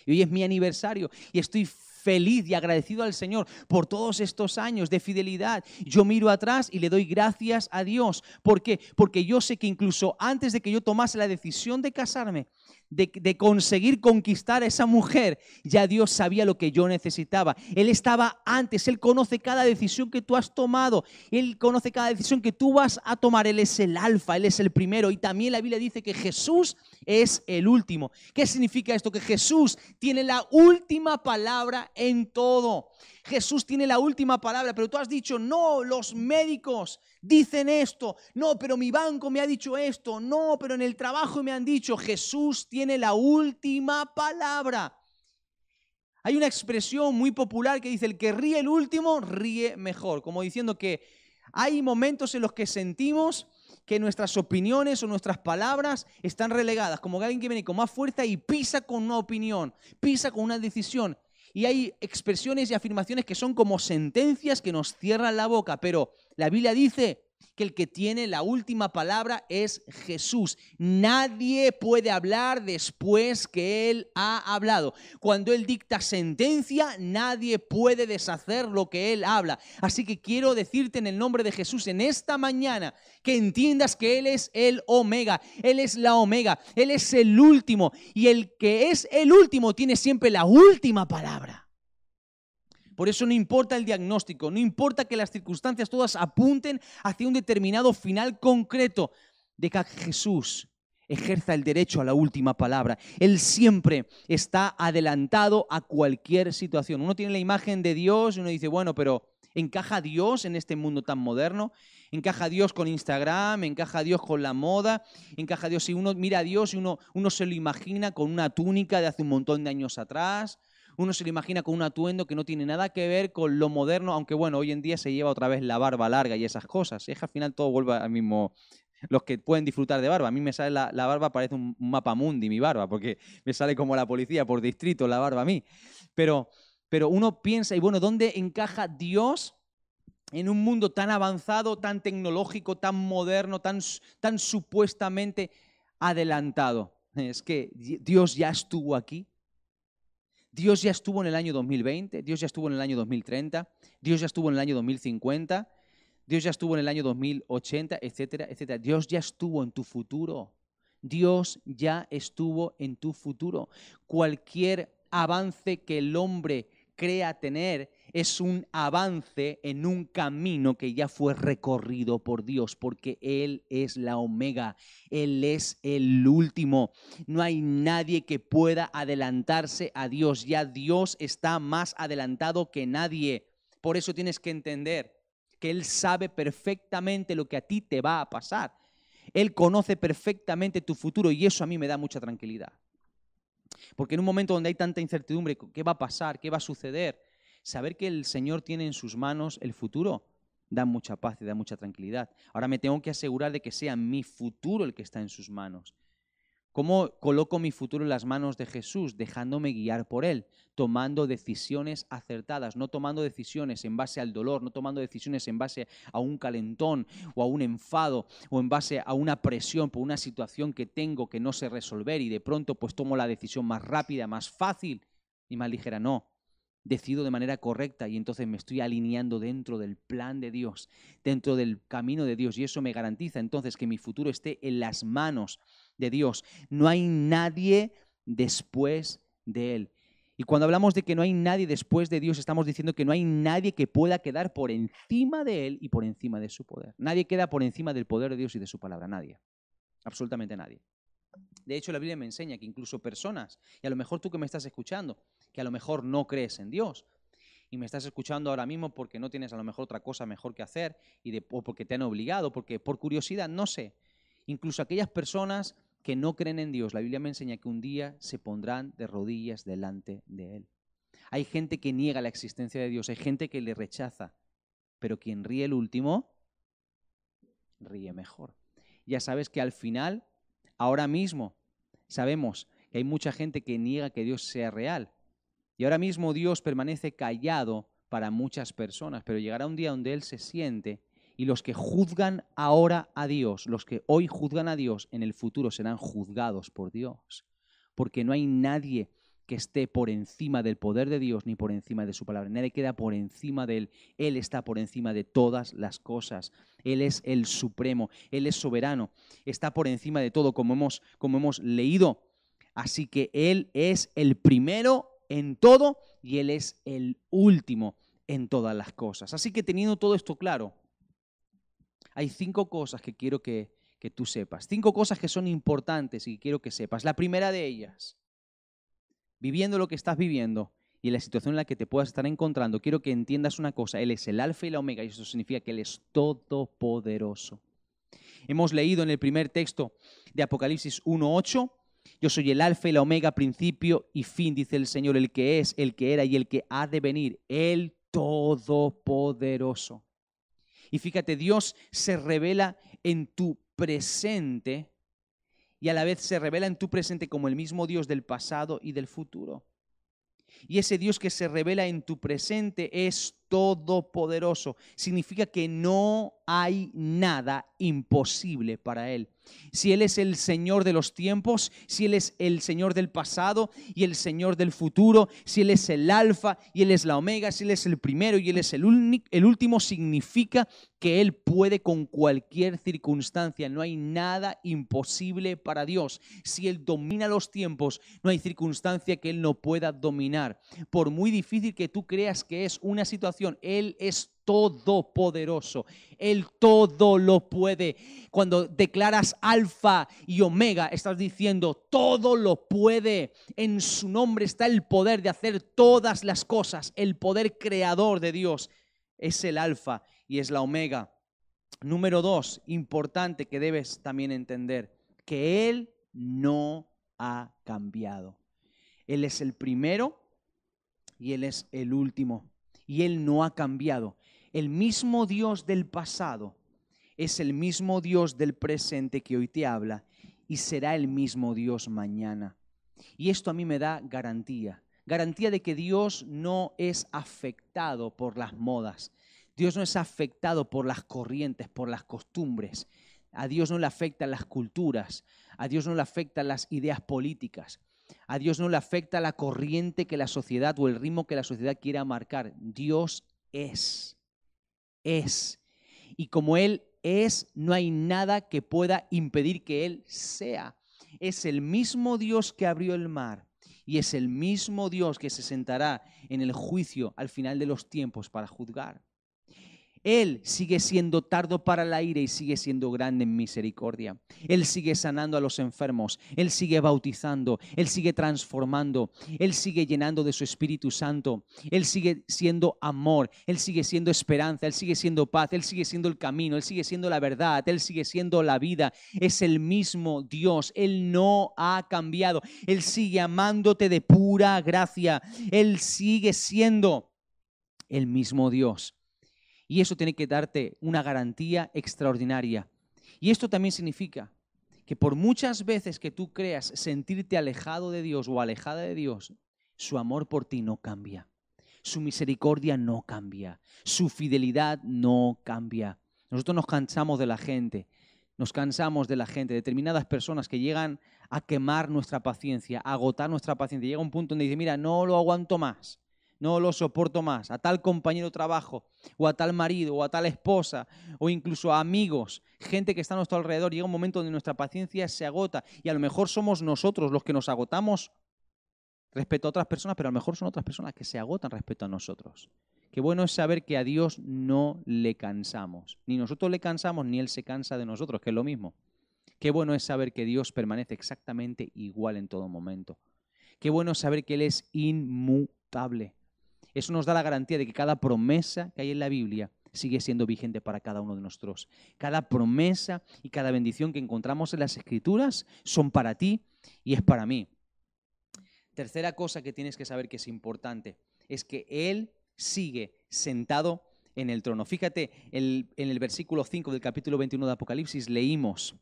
Y hoy es mi aniversario y estoy feliz y agradecido al Señor por todos estos años de fidelidad. Yo miro atrás y le doy gracias a Dios. ¿Por qué? Porque yo sé que incluso antes de que yo tomase la decisión de casarme, de, conseguir conquistar a esa mujer, ya Dios sabía lo que yo necesitaba. Él estaba antes, Él conoce cada decisión que tú has tomado, Él conoce cada decisión que tú vas a tomar, Él es el alfa, Él es el primero. Y también la Biblia dice que Jesús es el último. ¿Qué significa esto? Que Jesús tiene la última palabra en todo. Jesús tiene la última palabra, pero tú has dicho, no, los médicos dicen esto, no, pero mi banco me ha dicho esto, no, pero en el trabajo me han dicho, Jesús tiene la última palabra. Hay una expresión muy popular que dice, el que ríe el último, ríe mejor, como diciendo que hay momentos en los que sentimos que nuestras opiniones o nuestras palabras están relegadas, como alguien que viene con más fuerza y pisa con una opinión, pisa con una decisión. Y hay expresiones y afirmaciones que son como sentencias que nos cierran la boca, pero la Biblia dice que el que tiene la última palabra es Jesús. Nadie puede hablar después que Él ha hablado. Cuando Él dicta sentencia, nadie puede deshacer lo que Él habla. Así que quiero decirte en el nombre de Jesús en esta mañana que entiendas que Él es el omega, Él es la omega, Él es el último. Y el que es el último tiene siempre la última palabra. Por eso no importa el diagnóstico, no importa que las circunstancias todas apunten hacia un determinado final concreto. de que Jesús ejerza el derecho a la última palabra. Él siempre está adelantado a cualquier situación. Uno tiene la imagen de Dios y uno dice, bueno, pero ¿encaja Dios en este mundo tan moderno? ¿Encaja Dios con Instagram? ¿Encaja Dios con la moda? ¿Encaja Dios si uno mira a Dios y uno, uno se lo imagina con una túnica de hace un montón de años atrás? Uno se lo imagina con un atuendo que no tiene nada que ver con lo moderno, aunque bueno, hoy en día se lleva otra vez la barba larga y esas cosas. Es que al final todo vuelve al mismo, los que pueden disfrutar de barba. A mí me sale la, barba, parece un, mapa mundi mi barba, porque [LAUGHS] me sale como la policía por distrito la barba a mí. Pero, pero uno piensa, y bueno, ¿dónde encaja Dios en un mundo tan avanzado, tan tecnológico, tan moderno, tan, tan supuestamente adelantado? Es que Dios ya estuvo aquí. Dios ya estuvo en el año 2020, Dios ya estuvo en el año 2030, Dios ya estuvo en el año 2050, Dios ya estuvo en el año 2080, etcétera, etcétera. Dios ya estuvo en tu futuro. Dios ya estuvo en tu futuro. Cualquier avance que el hombre crea tener es un avance en un camino que ya fue recorrido por Dios, porque Él es la omega, Él es el último. No hay nadie que pueda adelantarse a Dios, ya Dios está más adelantado que nadie. Por eso tienes que entender que Él sabe perfectamente lo que a ti te va a pasar. Él conoce perfectamente tu futuro y eso a mí me da mucha tranquilidad. Porque en un momento donde hay tanta incertidumbre, ¿qué va a pasar? ¿Qué va a suceder? Saber que el Señor tiene en sus manos el futuro da mucha paz y da mucha tranquilidad. Ahora me tengo que asegurar de que sea mi futuro el que está en sus manos. ¿Cómo coloco mi futuro en las manos de Jesús? Dejándome guiar por Él, tomando decisiones acertadas, no tomando decisiones en base al dolor, no tomando decisiones en base a un calentón o a un enfado o en base a una presión por una situación que tengo que no sé resolver y de pronto pues tomo la decisión más rápida, más fácil y más ligera. No, decido de manera correcta y entonces me estoy alineando dentro del plan de Dios, dentro del camino de Dios y eso me garantiza entonces que mi futuro esté en las manos de Dios. No hay nadie después de Él. Y cuando hablamos de que no hay nadie después de Dios, estamos diciendo que no hay nadie que pueda quedar por encima de Él y por encima de su poder. Nadie queda por encima del poder de Dios y de su palabra. Nadie. Absolutamente nadie. De hecho, la Biblia me enseña que incluso personas, y a lo mejor tú que me estás escuchando, que a lo mejor no crees en Dios, y me estás escuchando ahora mismo porque no tienes a lo mejor otra cosa mejor que hacer, y de, o porque te han obligado, porque por curiosidad, no sé. Incluso aquellas personas que no creen en Dios, la Biblia me enseña que un día se pondrán de rodillas delante de Él. Hay gente que niega la existencia de Dios, hay gente que le rechaza, pero quien ríe el último, ríe mejor. Ya sabes que al final, ahora mismo, sabemos que hay mucha gente que niega que Dios sea real. Y ahora mismo Dios permanece callado para muchas personas, pero llegará un día donde Él se siente y los que juzgan ahora a Dios, los que hoy juzgan a Dios, en el futuro serán juzgados por Dios. Porque no hay nadie que esté por encima del poder de Dios ni por encima de su palabra. Nadie queda por encima de Él. Él está por encima de todas las cosas. Él es el supremo. Él es soberano. Está por encima de todo, como hemos, como hemos leído. Así que Él es el primero en todo y Él es el último en todas las cosas. Así que teniendo todo esto claro, hay cinco cosas que quiero que, tú sepas. Cinco cosas que son importantes y quiero que sepas. La primera de ellas, viviendo lo que estás viviendo y en la situación en la que te puedas estar encontrando, quiero que entiendas una cosa. Él es el alfa y la omega y eso significa que Él es todopoderoso. Hemos leído en el primer texto de Apocalipsis 1.8, yo soy el alfa y la omega, principio y fin, dice el Señor, el que es, el que era y el que ha de venir, el todopoderoso. Y fíjate, Dios se revela en tu presente y a la vez se revela en tu presente como el mismo Dios del pasado y del futuro. Y ese Dios que se revela en tu presente es todopoderoso. Significa que no hay nada imposible para Él. Si Él es el Señor de los tiempos, si Él es el Señor del pasado y el Señor del futuro, si Él es el alfa y Él es la omega, si Él es el primero y Él es el, el último, significa que Él puede con cualquier circunstancia. No hay nada imposible para Dios. Si Él domina los tiempos, no hay circunstancia que Él no pueda dominar. Por muy difícil que tú creas que es una situación, Él es todopoderoso. Él todo lo puede. Cuando declaras alfa y omega, estás diciendo todo lo puede. En su nombre está el poder de hacer todas las cosas. El poder creador de Dios es el alfa y es la omega. Número dos, importante que debes también entender, que Él no ha cambiado. Él es el primero y Él es el último. Y Él no ha cambiado el mismo Dios del pasado es el mismo Dios del presente que hoy te habla y será el mismo Dios mañana. Y esto a mí me da garantía, garantía de que Dios no es afectado por las modas, Dios no es afectado por las corrientes, por las costumbres, a Dios no le afectan las culturas, a Dios no le afectan las ideas políticas, a Dios no le afecta la corriente que la sociedad o el ritmo que la sociedad quiera marcar. Dios es es. Y como Él es, no hay nada que pueda impedir que Él sea. Es el mismo Dios que abrió el mar y es el mismo Dios que se sentará en el juicio al final de los tiempos para juzgar. Él sigue siendo tardo para la ira y sigue siendo grande en misericordia. Él sigue sanando a los enfermos. Él sigue bautizando. Él sigue transformando. Él sigue llenando de su Espíritu Santo. Él sigue siendo amor. Él sigue siendo esperanza. Él sigue siendo paz. Él sigue siendo el camino. Él sigue siendo la verdad. Él sigue siendo la vida. Es el mismo Dios. Él no ha cambiado. Él sigue amándote de pura gracia. Él sigue siendo el mismo Dios. Y eso tiene que darte una garantía extraordinaria. Y esto también significa que por muchas veces que tú creas sentirte alejado de Dios o alejada de Dios, su amor por ti no cambia. Su misericordia no cambia. Su fidelidad no cambia. Nosotros nos cansamos de la gente. Nos cansamos de la gente, determinadas personas que llegan a quemar nuestra paciencia, a agotar nuestra paciencia. Llega un punto donde dice, mira, no lo aguanto más no lo soporto más, a tal compañero de trabajo, o a tal marido, o a tal esposa, o incluso a amigos, gente que está a nuestro alrededor, llega un momento donde nuestra paciencia se agota y a lo mejor somos nosotros los que nos agotamos respecto a otras personas, pero a lo mejor son otras personas que se agotan respecto a nosotros. Qué bueno es saber que a Dios no le cansamos. Ni nosotros le cansamos, ni Él se cansa de nosotros, que es lo mismo. Qué bueno es saber que Dios permanece exactamente igual en todo momento. Qué bueno es saber que Él es inmutable. Eso nos da la garantía de que cada promesa que hay en la Biblia sigue siendo vigente para cada uno de nosotros. Cada promesa y cada bendición que encontramos en las Escrituras son para ti y es para mí. Tercera cosa que tienes que saber que es importante es que Él sigue sentado en el trono. Fíjate, en el versículo 5 del capítulo 21 de Apocalipsis leímos,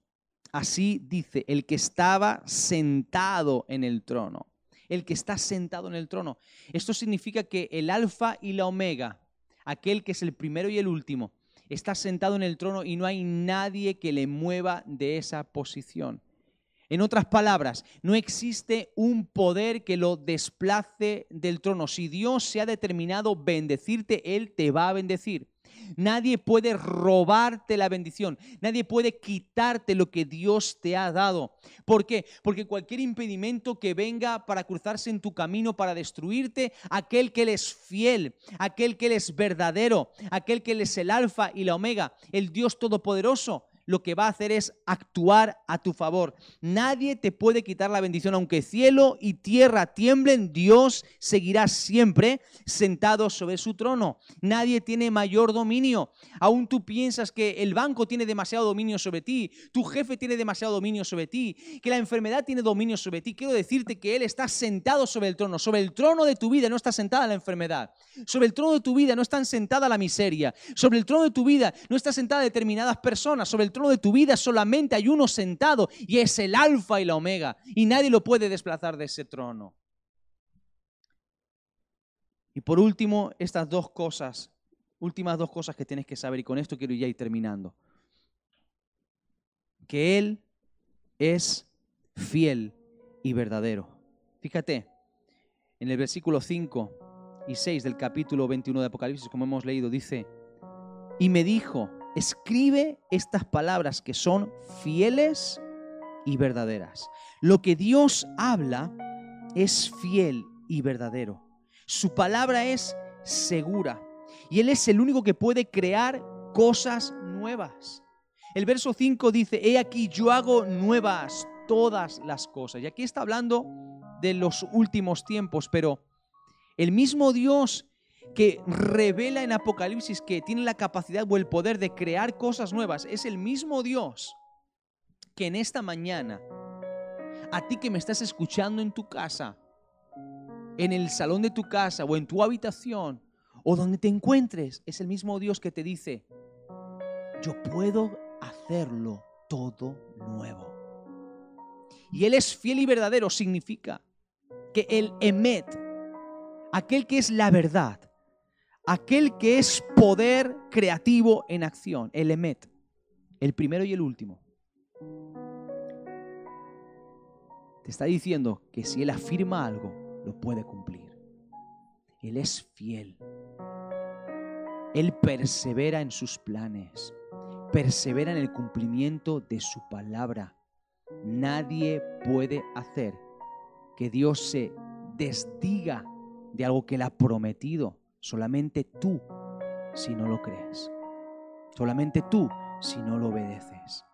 así dice, el que estaba sentado en el trono, el que está sentado en el trono. Esto significa que el alfa y la omega, aquel que es el primero y el último, está sentado en el trono y no hay nadie que le mueva de esa posición. En otras palabras, no existe un poder que lo desplace del trono. Si Dios se ha determinado bendecirte, Él te va a bendecir. Nadie puede robarte la bendición. Nadie puede quitarte lo que Dios te ha dado. ¿Por qué? Porque cualquier impedimento que venga para cruzarse en tu camino, para destruirte, aquel que Él es fiel, aquel que Él es verdadero, aquel que Él es el alfa y la omega, el Dios todopoderoso, lo que va a hacer es actuar a tu favor. Nadie te puede quitar la bendición, aunque cielo y tierra tiemblen, Dios seguirá siempre sentado sobre su trono. Nadie tiene mayor dominio. Aún tú piensas que el banco tiene demasiado dominio sobre ti, tu jefe tiene demasiado dominio sobre ti, que la enfermedad tiene dominio sobre ti. Quiero decirte que Él está sentado sobre el trono. Sobre el trono de tu vida no está sentada la enfermedad. Sobre el trono de tu vida no está sentada la miseria. Sobre el trono de tu vida no está sentada determinadas personas. Sobre de tu vida solamente hay uno sentado y es el alfa y la omega y nadie lo puede desplazar de ese trono. Y por último, estas dos cosas, últimas dos cosas que tienes que saber y con esto quiero ya ir terminando. Que Él es fiel y verdadero. Fíjate, en el versículo 5 y 6 del capítulo 21 de Apocalipsis, como hemos leído, dice, y me dijo, escribe estas palabras que son fieles y verdaderas. Lo que Dios habla es fiel y verdadero. Su palabra es segura y Él es el único que puede crear cosas nuevas. El verso 5 dice, he aquí yo hago nuevas todas las cosas. Y aquí está hablando de los últimos tiempos, pero el mismo Dios que revela en Apocalipsis que tiene la capacidad o el poder de crear cosas nuevas, es el mismo Dios que en esta mañana, a ti que me estás escuchando en tu casa, en el salón de tu casa o en tu habitación o donde te encuentres, es el mismo Dios que te dice, yo puedo hacerlo todo nuevo. Y Él es fiel y verdadero, significa que el emet, aquel que es la verdad, aquel que es poder creativo en acción, el Emet, el primero y el último. Te está diciendo que si Él afirma algo, lo puede cumplir. Él es fiel. Él persevera en sus planes, persevera en el cumplimiento de su palabra. Nadie puede hacer que Dios se desdiga de algo que Él ha prometido. Solamente tú si no lo crees. Solamente tú si no lo obedeces.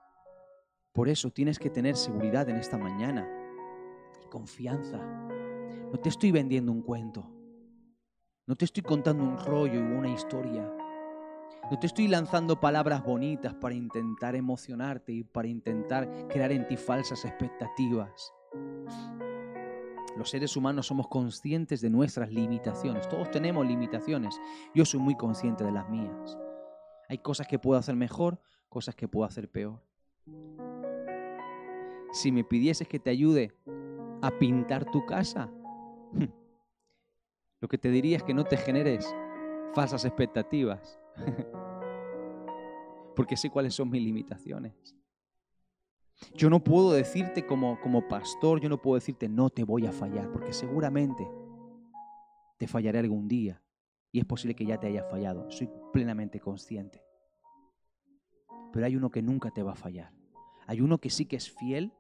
Por eso tienes que tener seguridad en esta mañana y confianza. No te estoy vendiendo un cuento. No te estoy contando un rollo y una historia. No te estoy lanzando palabras bonitas para intentar emocionarte y para intentar crear en ti falsas expectativas. Los seres humanos somos conscientes de nuestras limitaciones. Todos tenemos limitaciones. Yo soy muy consciente de las mías. Hay cosas que puedo hacer mejor, cosas que puedo hacer peor. Si me pidieses que te ayude a pintar tu casa, [LAUGHS] lo que te diría es que no te generes falsas expectativas. [LAUGHS] Porque sé cuáles son mis limitaciones. Yo no puedo decirte como, como pastor, yo no puedo decirte no te voy a fallar, porque seguramente te fallaré algún día y es posible que ya te haya fallado. Soy plenamente consciente. Pero hay uno que nunca te va a fallar. Hay uno que sí que es fiel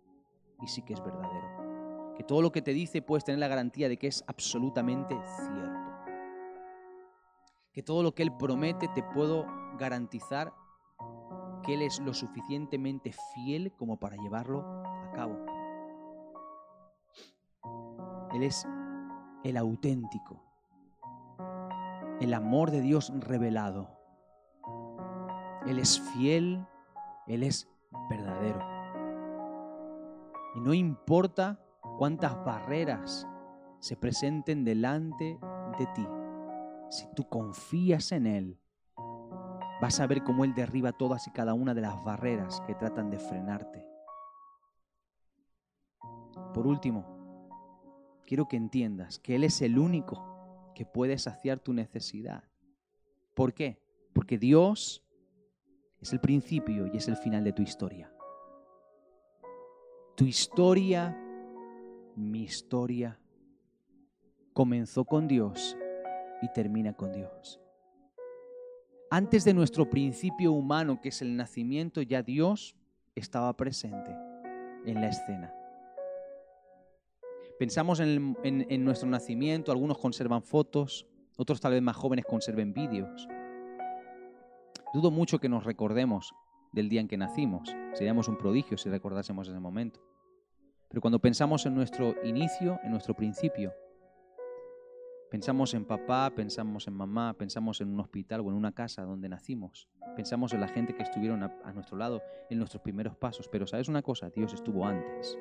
y sí que es verdadero. que todo lo que te dice puedes tener la garantía de que es absolutamente cierto. Que todo lo que Él promete te puedo garantizar que Él es lo suficientemente fiel como para llevarlo a cabo. Él es el auténtico, el amor de Dios revelado. Él es fiel, Él es verdadero. Y no importa cuántas barreras se presenten delante de ti, si tú confías en Él, vas a ver cómo Él derriba todas y cada una de las barreras que tratan de frenarte. Por último, quiero que entiendas que Él es el único que puede saciar tu necesidad. ¿Por qué? Porque Dios es el principio y es el final de tu historia. Tu historia, mi historia, comenzó con Dios y termina con Dios. Antes de nuestro principio humano, que es el nacimiento, ya Dios estaba presente en la escena. Pensamos en, nuestro nacimiento, algunos conservan fotos, otros tal vez más jóvenes conserven vídeos. Dudo mucho que nos recordemos del día en que nacimos. Seríamos un prodigio si recordásemos ese momento. Pero cuando pensamos en nuestro inicio, en nuestro principio, pensamos en papá, pensamos en mamá, pensamos en un hospital o en una casa donde nacimos, pensamos en la gente que estuvieron a, nuestro lado en nuestros primeros pasos. Pero sabes una cosa, Dios estuvo antes,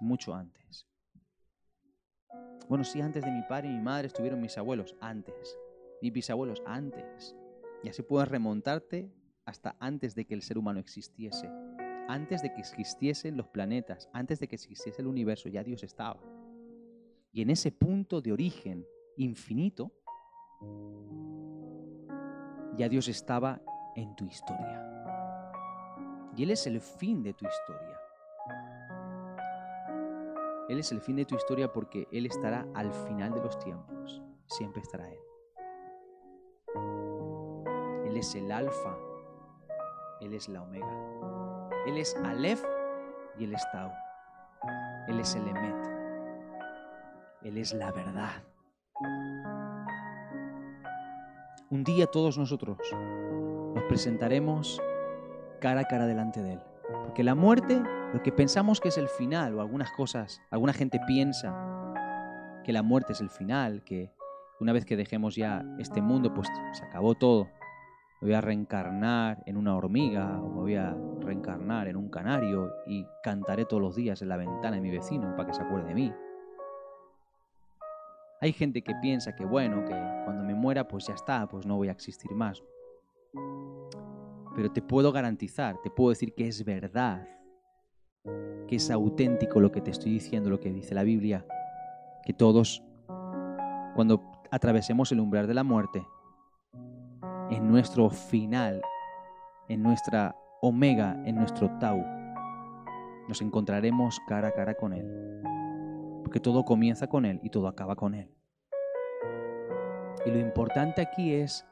mucho antes. Bueno, sí, antes de mi padre y mi madre estuvieron mis abuelos, antes. Mis bisabuelos, antes. Y así puedes remontarte hasta antes de que el ser humano existiese. Antes de que existiesen los planetas, antes de que existiese el universo, ya Dios estaba. Y en ese punto de origen infinito, ya Dios estaba en tu historia. Y Él es el fin de tu historia. Él es el fin de tu historia porque Él estará al final de los tiempos. Siempre estará Él. Él es el alfa, Él es la omega. Él es Aleph y Él es Tau. Él es el Emet. Él es la verdad. Un día todos nosotros nos presentaremos cara a cara delante de Él. Porque la muerte, lo que pensamos que es el final, o algunas cosas, alguna gente piensa que la muerte es el final, que una vez que dejemos ya este mundo, pues se acabó todo me voy a reencarnar en una hormiga o me voy a reencarnar en un canario y cantaré todos los días en la ventana de mi vecino para que se acuerde de mí. Hay gente que piensa que bueno, que cuando me muera pues ya está, pues no voy a existir más. Pero te puedo garantizar, te puedo decir que es verdad, que es auténtico lo que te estoy diciendo, lo que dice la Biblia, que todos, cuando atravesemos el umbral de la muerte, en nuestro final, en nuestra omega, en nuestro tau. Nos encontraremos cara a cara con Él. Porque todo comienza con Él y todo acaba con Él. Y lo importante aquí es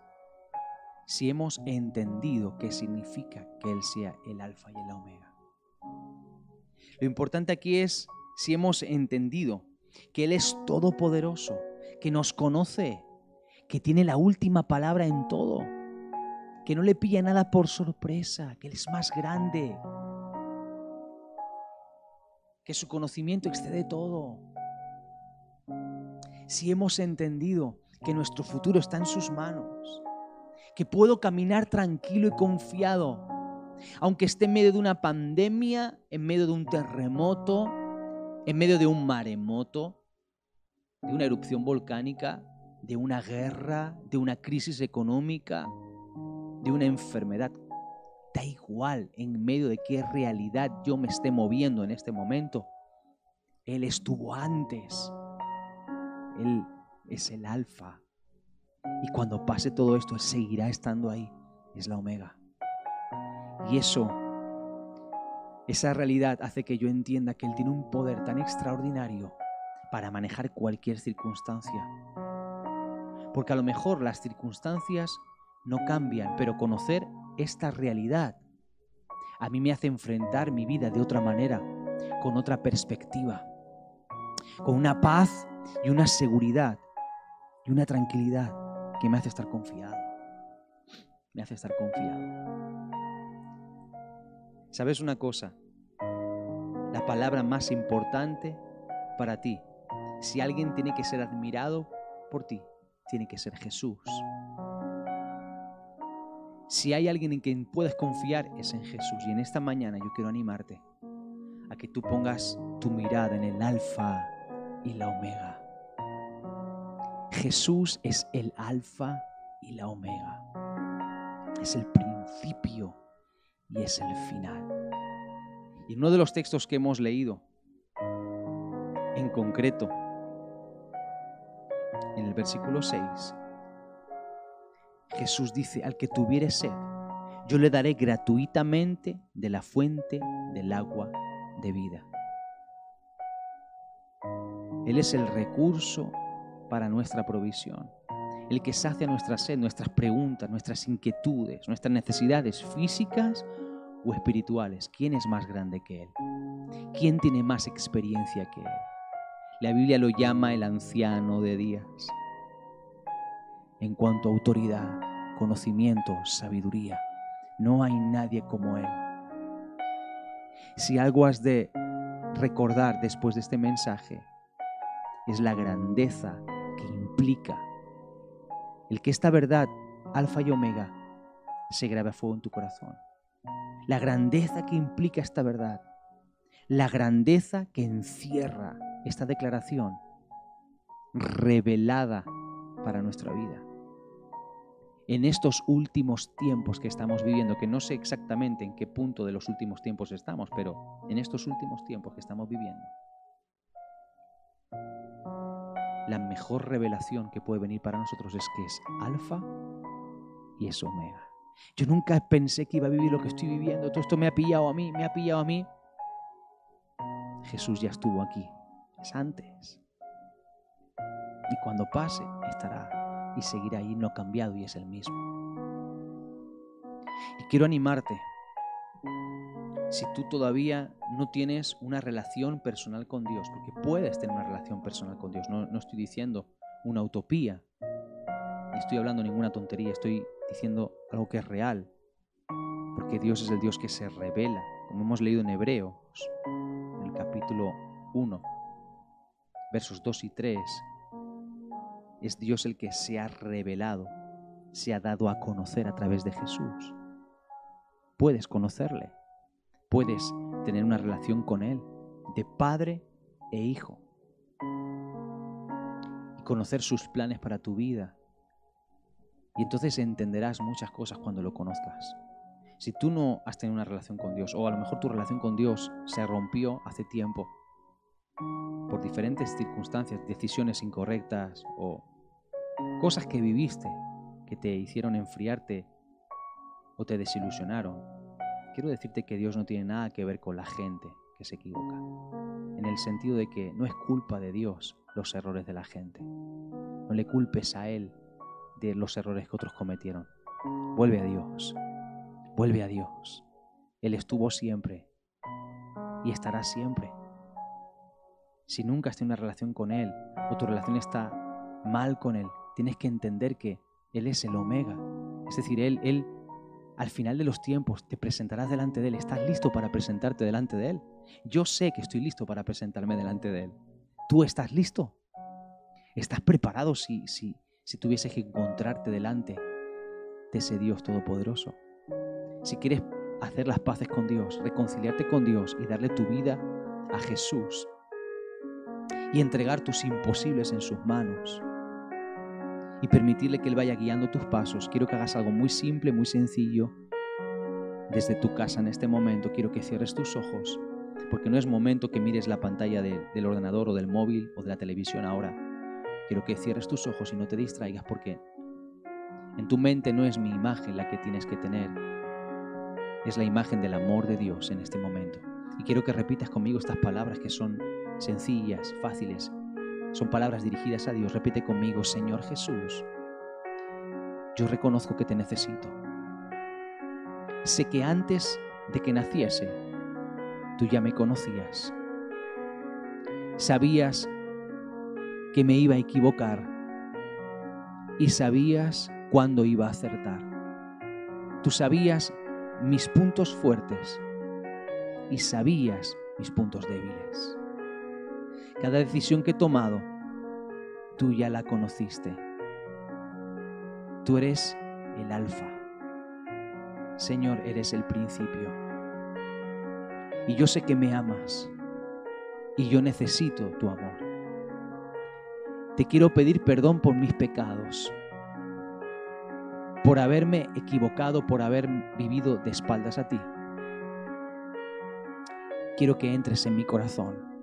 si hemos entendido qué significa que Él sea el alfa y el omega. Lo importante aquí es si hemos entendido que Él es todopoderoso, que nos conoce, que tiene la última palabra en todo, que no le pilla nada por sorpresa, que Él es más grande, que su conocimiento excede todo. Si hemos entendido que nuestro futuro está en sus manos, que puedo caminar tranquilo y confiado, aunque esté en medio de una pandemia, en medio de un terremoto, en medio de un maremoto, de una erupción volcánica, de una guerra, de una crisis económica, de una enfermedad. Da igual en medio de qué realidad yo me esté moviendo en este momento. Él estuvo antes. Él es el alfa. Y cuando pase todo esto, Él seguirá estando ahí. Es la omega. Y eso, esa realidad hace que yo entienda que Él tiene un poder tan extraordinario para manejar cualquier circunstancia porque a lo mejor las circunstancias no cambian, pero conocer esta realidad a mí me hace enfrentar mi vida de otra manera, con otra perspectiva, con una paz y una seguridad y una tranquilidad que me hace estar confiado. Me hace estar confiado. ¿Sabes una cosa? La palabra más importante para ti, si alguien tiene que ser admirado por ti, tiene que ser Jesús. Si hay alguien en quien puedes confiar es en Jesús. Y en esta mañana yo quiero animarte a que tú pongas tu mirada en el alfa y la omega. Jesús es el alfa y la omega. Es el principio y es el final. Y uno de los textos que hemos leído, en concreto, en el versículo 6, Jesús dice, al que tuviere sed, yo le daré gratuitamente de la fuente del agua de vida. Él es el recurso para nuestra provisión, el que sacia nuestra sed, nuestras preguntas, nuestras inquietudes, nuestras necesidades físicas o espirituales. ¿Quién es más grande que Él? ¿Quién tiene más experiencia que Él? La Biblia lo llama el anciano de días. En cuanto a autoridad, conocimiento, sabiduría, no hay nadie como Él. Si algo has de recordar después de este mensaje, es la grandeza que implica el que esta verdad, alfa y omega, se grabe a fuego en tu corazón. La grandeza que implica esta verdad. La grandeza que encierra esta declaración revelada para nuestra vida. En estos últimos tiempos que estamos viviendo, que no sé exactamente en qué punto de los últimos tiempos estamos, pero en estos últimos tiempos que estamos viviendo, la mejor revelación que puede venir para nosotros es que es alfa y es omega. Yo nunca pensé que iba a vivir lo que estoy viviendo. Todo esto me ha pillado a mí, me ha pillado a mí. Jesús ya estuvo aquí. Es antes. Y cuando pase, estará y seguirá ahí, no cambiado y es el mismo. Y quiero animarte si tú todavía no tienes una relación personal con Dios, porque puedes tener una relación personal con Dios, no, estoy diciendo una utopía, ni estoy hablando ninguna tontería, estoy diciendo algo que es real, porque Dios es el Dios que se revela, como hemos leído en Hebreos, en el capítulo 1, versos 2 y 3, es Dios el que se ha revelado, se ha dado a conocer a través de Jesús. Puedes conocerle puedes tener una relación con Él, de padre e hijo. Y conocer sus planes para tu vida. Y entonces entenderás muchas cosas cuando lo conozcas. Si tú no has tenido una relación con Dios, o a lo mejor tu relación con Dios se rompió hace tiempo, por diferentes circunstancias, decisiones incorrectas o cosas que viviste que te hicieron enfriarte o te desilusionaron, quiero decirte que Dios no tiene nada que ver con la gente que se equivoca, en el sentido de que no es culpa de Dios los errores de la gente. No le culpes a Él de los errores que otros cometieron. Vuelve a Dios, vuelve a Dios. Él estuvo siempre y estará siempre. Si nunca has tenido una relación con Él o tu relación está mal con Él, tienes que entender que Él es el omega. Es decir, Él, Él al final de los tiempos te presentarás delante de Él. ¿Estás listo para presentarte delante de Él? Yo sé que estoy listo para presentarme delante de Él. ¿Tú estás listo? ¿Estás preparado si, si, si tuvieses que encontrarte delante de ese Dios todopoderoso? Si quieres hacer las paces con Dios, reconciliarte con Dios y darle tu vida a Jesús y entregar tus imposibles en sus manos, y permitirle que Él vaya guiando tus pasos. Quiero que hagas algo muy simple, muy sencillo. Desde tu casa en este momento quiero que cierres tus ojos, porque no es momento que mires la pantalla del ordenador o del móvil o de la televisión ahora. Quiero que cierres tus ojos y no te distraigas porque en tu mente no es mi imagen la que tienes que tener, es la imagen del amor de Dios en este momento. Y quiero que repitas conmigo estas palabras que son sencillas, fáciles, son palabras dirigidas a Dios. Repite conmigo, Señor Jesús, yo reconozco que te necesito. Sé que antes de que naciese, tú ya me conocías. Sabías que me iba a equivocar y sabías cuándo iba a acertar. Tú sabías mis puntos fuertes y sabías mis puntos débiles. Cada decisión que he tomado, tú ya la conociste. Tú eres el alfa. Señor, eres el principio. Y yo sé que me amas y yo necesito tu amor. Te quiero pedir perdón por mis pecados, por haberme equivocado, por haber vivido de espaldas a ti. Quiero que entres en mi corazón.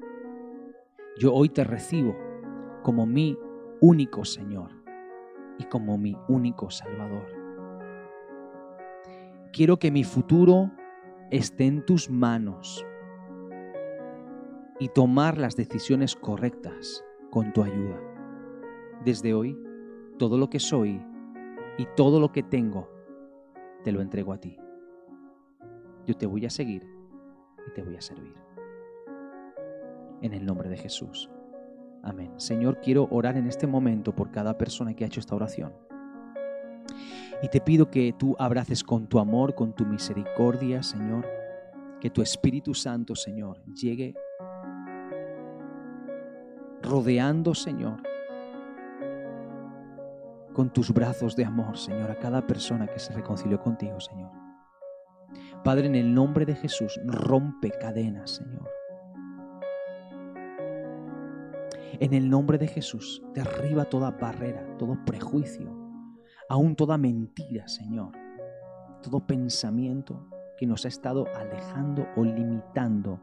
Yo hoy te recibo como mi único Señor y como mi único Salvador. Quiero que mi futuro esté en tus manos y tomar las decisiones correctas con tu ayuda. Desde hoy, todo lo que soy y todo lo que tengo, te lo entrego a ti. Yo te voy a seguir y te voy a servir. En el nombre de Jesús. Amén. Señor, quiero orar en este momento por cada persona que ha hecho esta oración. Y te pido que tú abraces con tu amor, con tu misericordia, Señor, que tu Espíritu Santo, Señor, llegue rodeando, Señor, con tus brazos de amor, Señor, a cada persona que se reconcilió contigo, Señor. Padre, en el nombre de Jesús, rompe cadenas, Señor. En el nombre de Jesús, derriba toda barrera, todo prejuicio, aún toda mentira, Señor. Todo pensamiento que nos ha estado alejando o limitando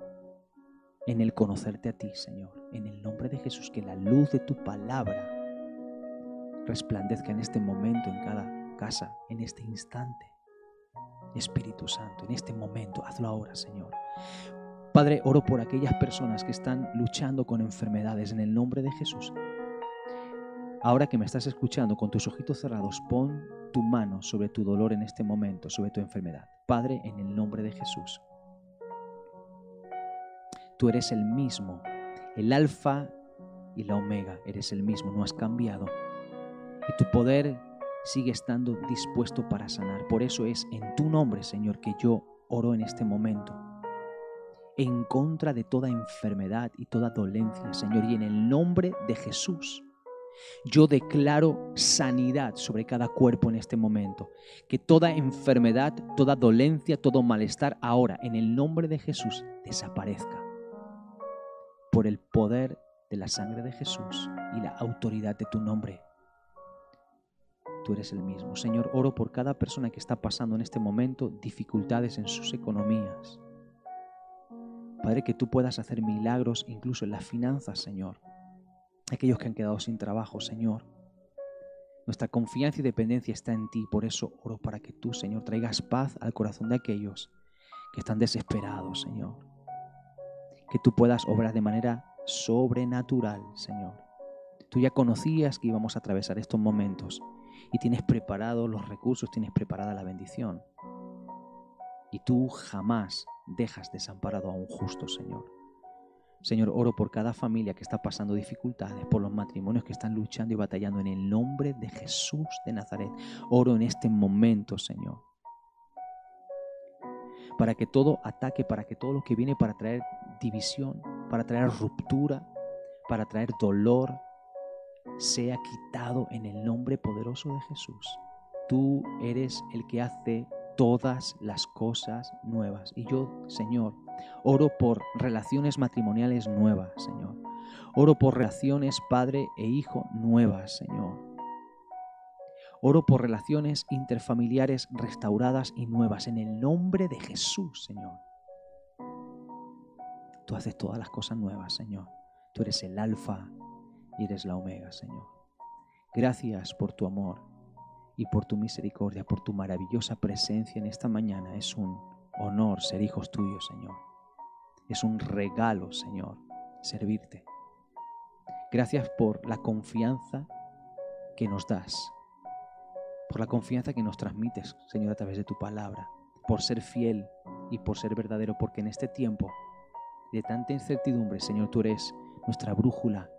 en el conocerte a ti, Señor. En el nombre de Jesús, que la luz de tu palabra resplandezca en este momento, en cada casa, en este instante. Espíritu Santo, en este momento, hazlo ahora, Señor. Padre, oro por aquellas personas que están luchando con enfermedades en el nombre de Jesús. Ahora que me estás escuchando con tus ojitos cerrados, pon tu mano sobre tu dolor en este momento, sobre tu enfermedad. Padre, en el nombre de Jesús. Tú eres el mismo, el alfa y la omega, eres el mismo, no has cambiado. Y tu poder sigue estando dispuesto para sanar. Por eso es en tu nombre, Señor, que yo oro en este momento. En contra de toda enfermedad y toda dolencia, Señor. Y en el nombre de Jesús, yo declaro sanidad sobre cada cuerpo en este momento. Que toda enfermedad, toda dolencia, todo malestar ahora, en el nombre de Jesús, desaparezca. Por el poder de la sangre de Jesús y la autoridad de tu nombre tú eres el mismo. Señor, oro por cada persona que está pasando en este momento dificultades en sus economías. Padre, que tú puedas hacer milagros incluso en las finanzas, Señor. Aquellos que han quedado sin trabajo, Señor. Nuestra confianza y dependencia está en ti, por eso oro para que tú, Señor, traigas paz al corazón de aquellos que están desesperados, Señor. Que tú puedas obrar de manera sobrenatural, Señor. Tú ya conocías que íbamos a atravesar estos momentos y tienes preparados los recursos, tienes preparada la bendición. Y tú jamás dejas desamparado a un justo, Señor. Señor, oro por cada familia que está pasando dificultades, por los matrimonios que están luchando y batallando en el nombre de Jesús de Nazaret. Oro en este momento, Señor. Para que todo ataque, para que todo lo que viene para traer división, para traer ruptura, para traer dolor, sea quitado en el nombre poderoso de Jesús. Tú eres el que hace todas las cosas nuevas. Y yo, Señor, oro por relaciones matrimoniales nuevas, Señor. Oro por relaciones padre e hijo nuevas, Señor. Oro por relaciones interfamiliares restauradas y nuevas en el nombre de Jesús, Señor. Tú haces todas las cosas nuevas, Señor. Tú eres el alfa y eres la omega, Señor. Gracias por tu amor y por tu misericordia, por tu maravillosa presencia en esta mañana. Es un honor ser hijos tuyos, Señor. Es un regalo, Señor, servirte. Gracias por la confianza que nos das, por la confianza que nos transmites, Señor, a través de tu palabra, por ser fiel y por ser verdadero, porque en este tiempo de tanta incertidumbre, Señor, tú eres nuestra brújula,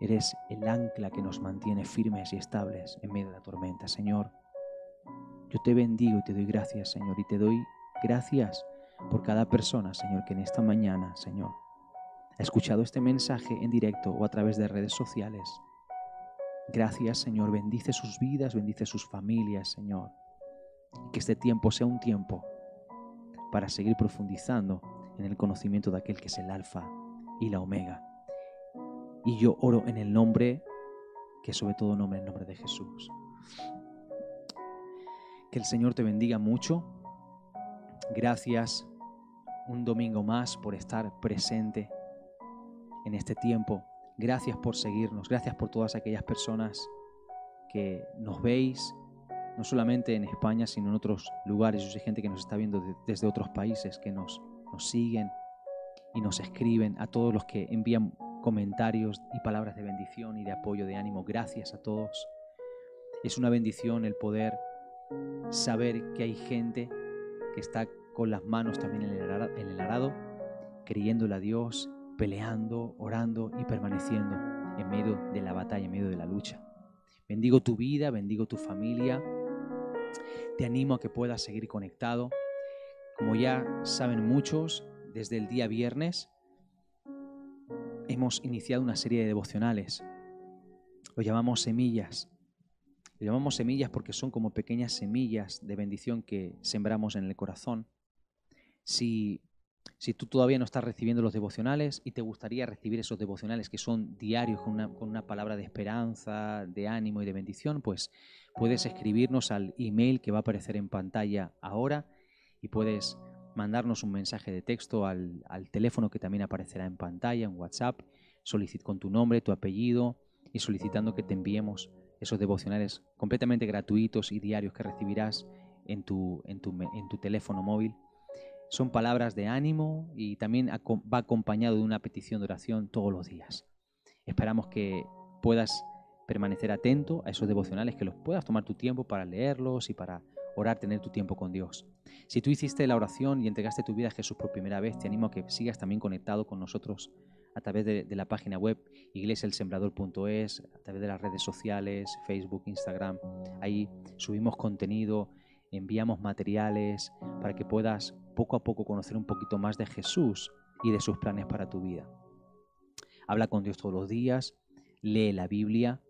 eres el ancla que nos mantiene firmes y estables en medio de la tormenta, Señor. Yo te bendigo y te doy gracias, Señor, y te doy gracias por cada persona, Señor, que en esta mañana, Señor, ha escuchado este mensaje en directo o a través de redes sociales. Gracias, Señor, bendice sus vidas, bendice sus familias, Señor. Y que este tiempo sea un tiempo para seguir profundizando en el conocimiento de aquel que es el alfa y la omega. Y yo oro en el nombre, que sobre todo nombre, el nombre de Jesús. Que el Señor te bendiga mucho. Gracias un domingo más por estar presente en este tiempo. Gracias por seguirnos. Gracias por todas aquellas personas que nos veis, no solamente en España, sino en otros lugares. Yo gente que nos está viendo desde otros países, que nos, nos siguen y nos escriben. A todos los que envían comentarios y palabras de bendición y de apoyo, de ánimo. Gracias a todos. Es una bendición el poder saber que hay gente que está con las manos también en el arado, creyéndole a Dios, peleando, orando y permaneciendo en medio de la batalla, en medio de la lucha. Bendigo tu vida, bendigo tu familia. Te animo a que puedas seguir conectado. Como ya saben muchos, desde el día viernes hemos iniciado una serie de devocionales. Lo llamamos semillas. Lo llamamos semillas porque son como pequeñas semillas de bendición que sembramos en el corazón. Si, si tú todavía no estás recibiendo los devocionales y te gustaría recibir esos devocionales que son diarios con una, con una palabra de esperanza, de ánimo y de bendición, pues puedes escribirnos al email que va a aparecer en pantalla ahora y puedes mandarnos un mensaje de texto al, al teléfono que también aparecerá en pantalla, en WhatsApp, solicit con tu nombre, tu apellido y solicitando que te enviemos esos devocionales completamente gratuitos y diarios que recibirás en tu, en tu, en tu teléfono móvil. Son palabras de ánimo y también va acompañado de una petición de oración todos los días. Esperamos que puedas permanecer atento a esos devocionales, que los puedas tomar tu tiempo para leerlos y para orar, tener tu tiempo con Dios. Si tú hiciste la oración y entregaste tu vida a Jesús por primera vez, te animo a que sigas también conectado con nosotros a través de, la página web iglesialsembrador.es, a través de las redes sociales, Facebook, Instagram. Ahí subimos contenido, enviamos materiales para que puedas poco a poco conocer un poquito más de Jesús y de sus planes para tu vida. Habla con Dios todos los días, lee la Biblia,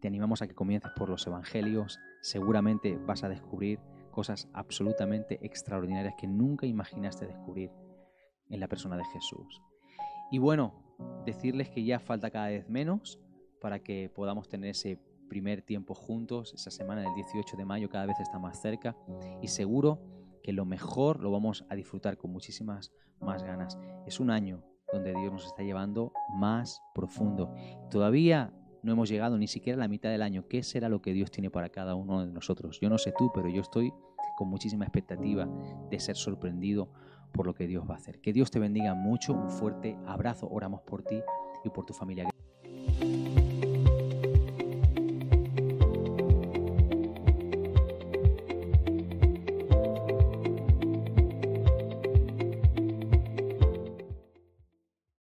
te animamos a que comiences por los Evangelios, seguramente vas a descubrir cosas absolutamente extraordinarias que nunca imaginaste descubrir en la persona de Jesús. Y bueno, decirles que ya falta cada vez menos para que podamos tener ese primer tiempo juntos. Esa semana del 18 de mayo cada vez está más cerca y seguro que lo mejor lo vamos a disfrutar con muchísimas más ganas. Es un año donde Dios nos está llevando más profundo. Todavía no hemos llegado ni siquiera a la mitad del año. ¿Qué será lo que Dios tiene para cada uno de nosotros? Yo no sé tú, pero yo estoy con muchísima expectativa de ser sorprendido por lo que Dios va a hacer. Que Dios te bendiga mucho, un fuerte abrazo, oramos por ti y por tu familia.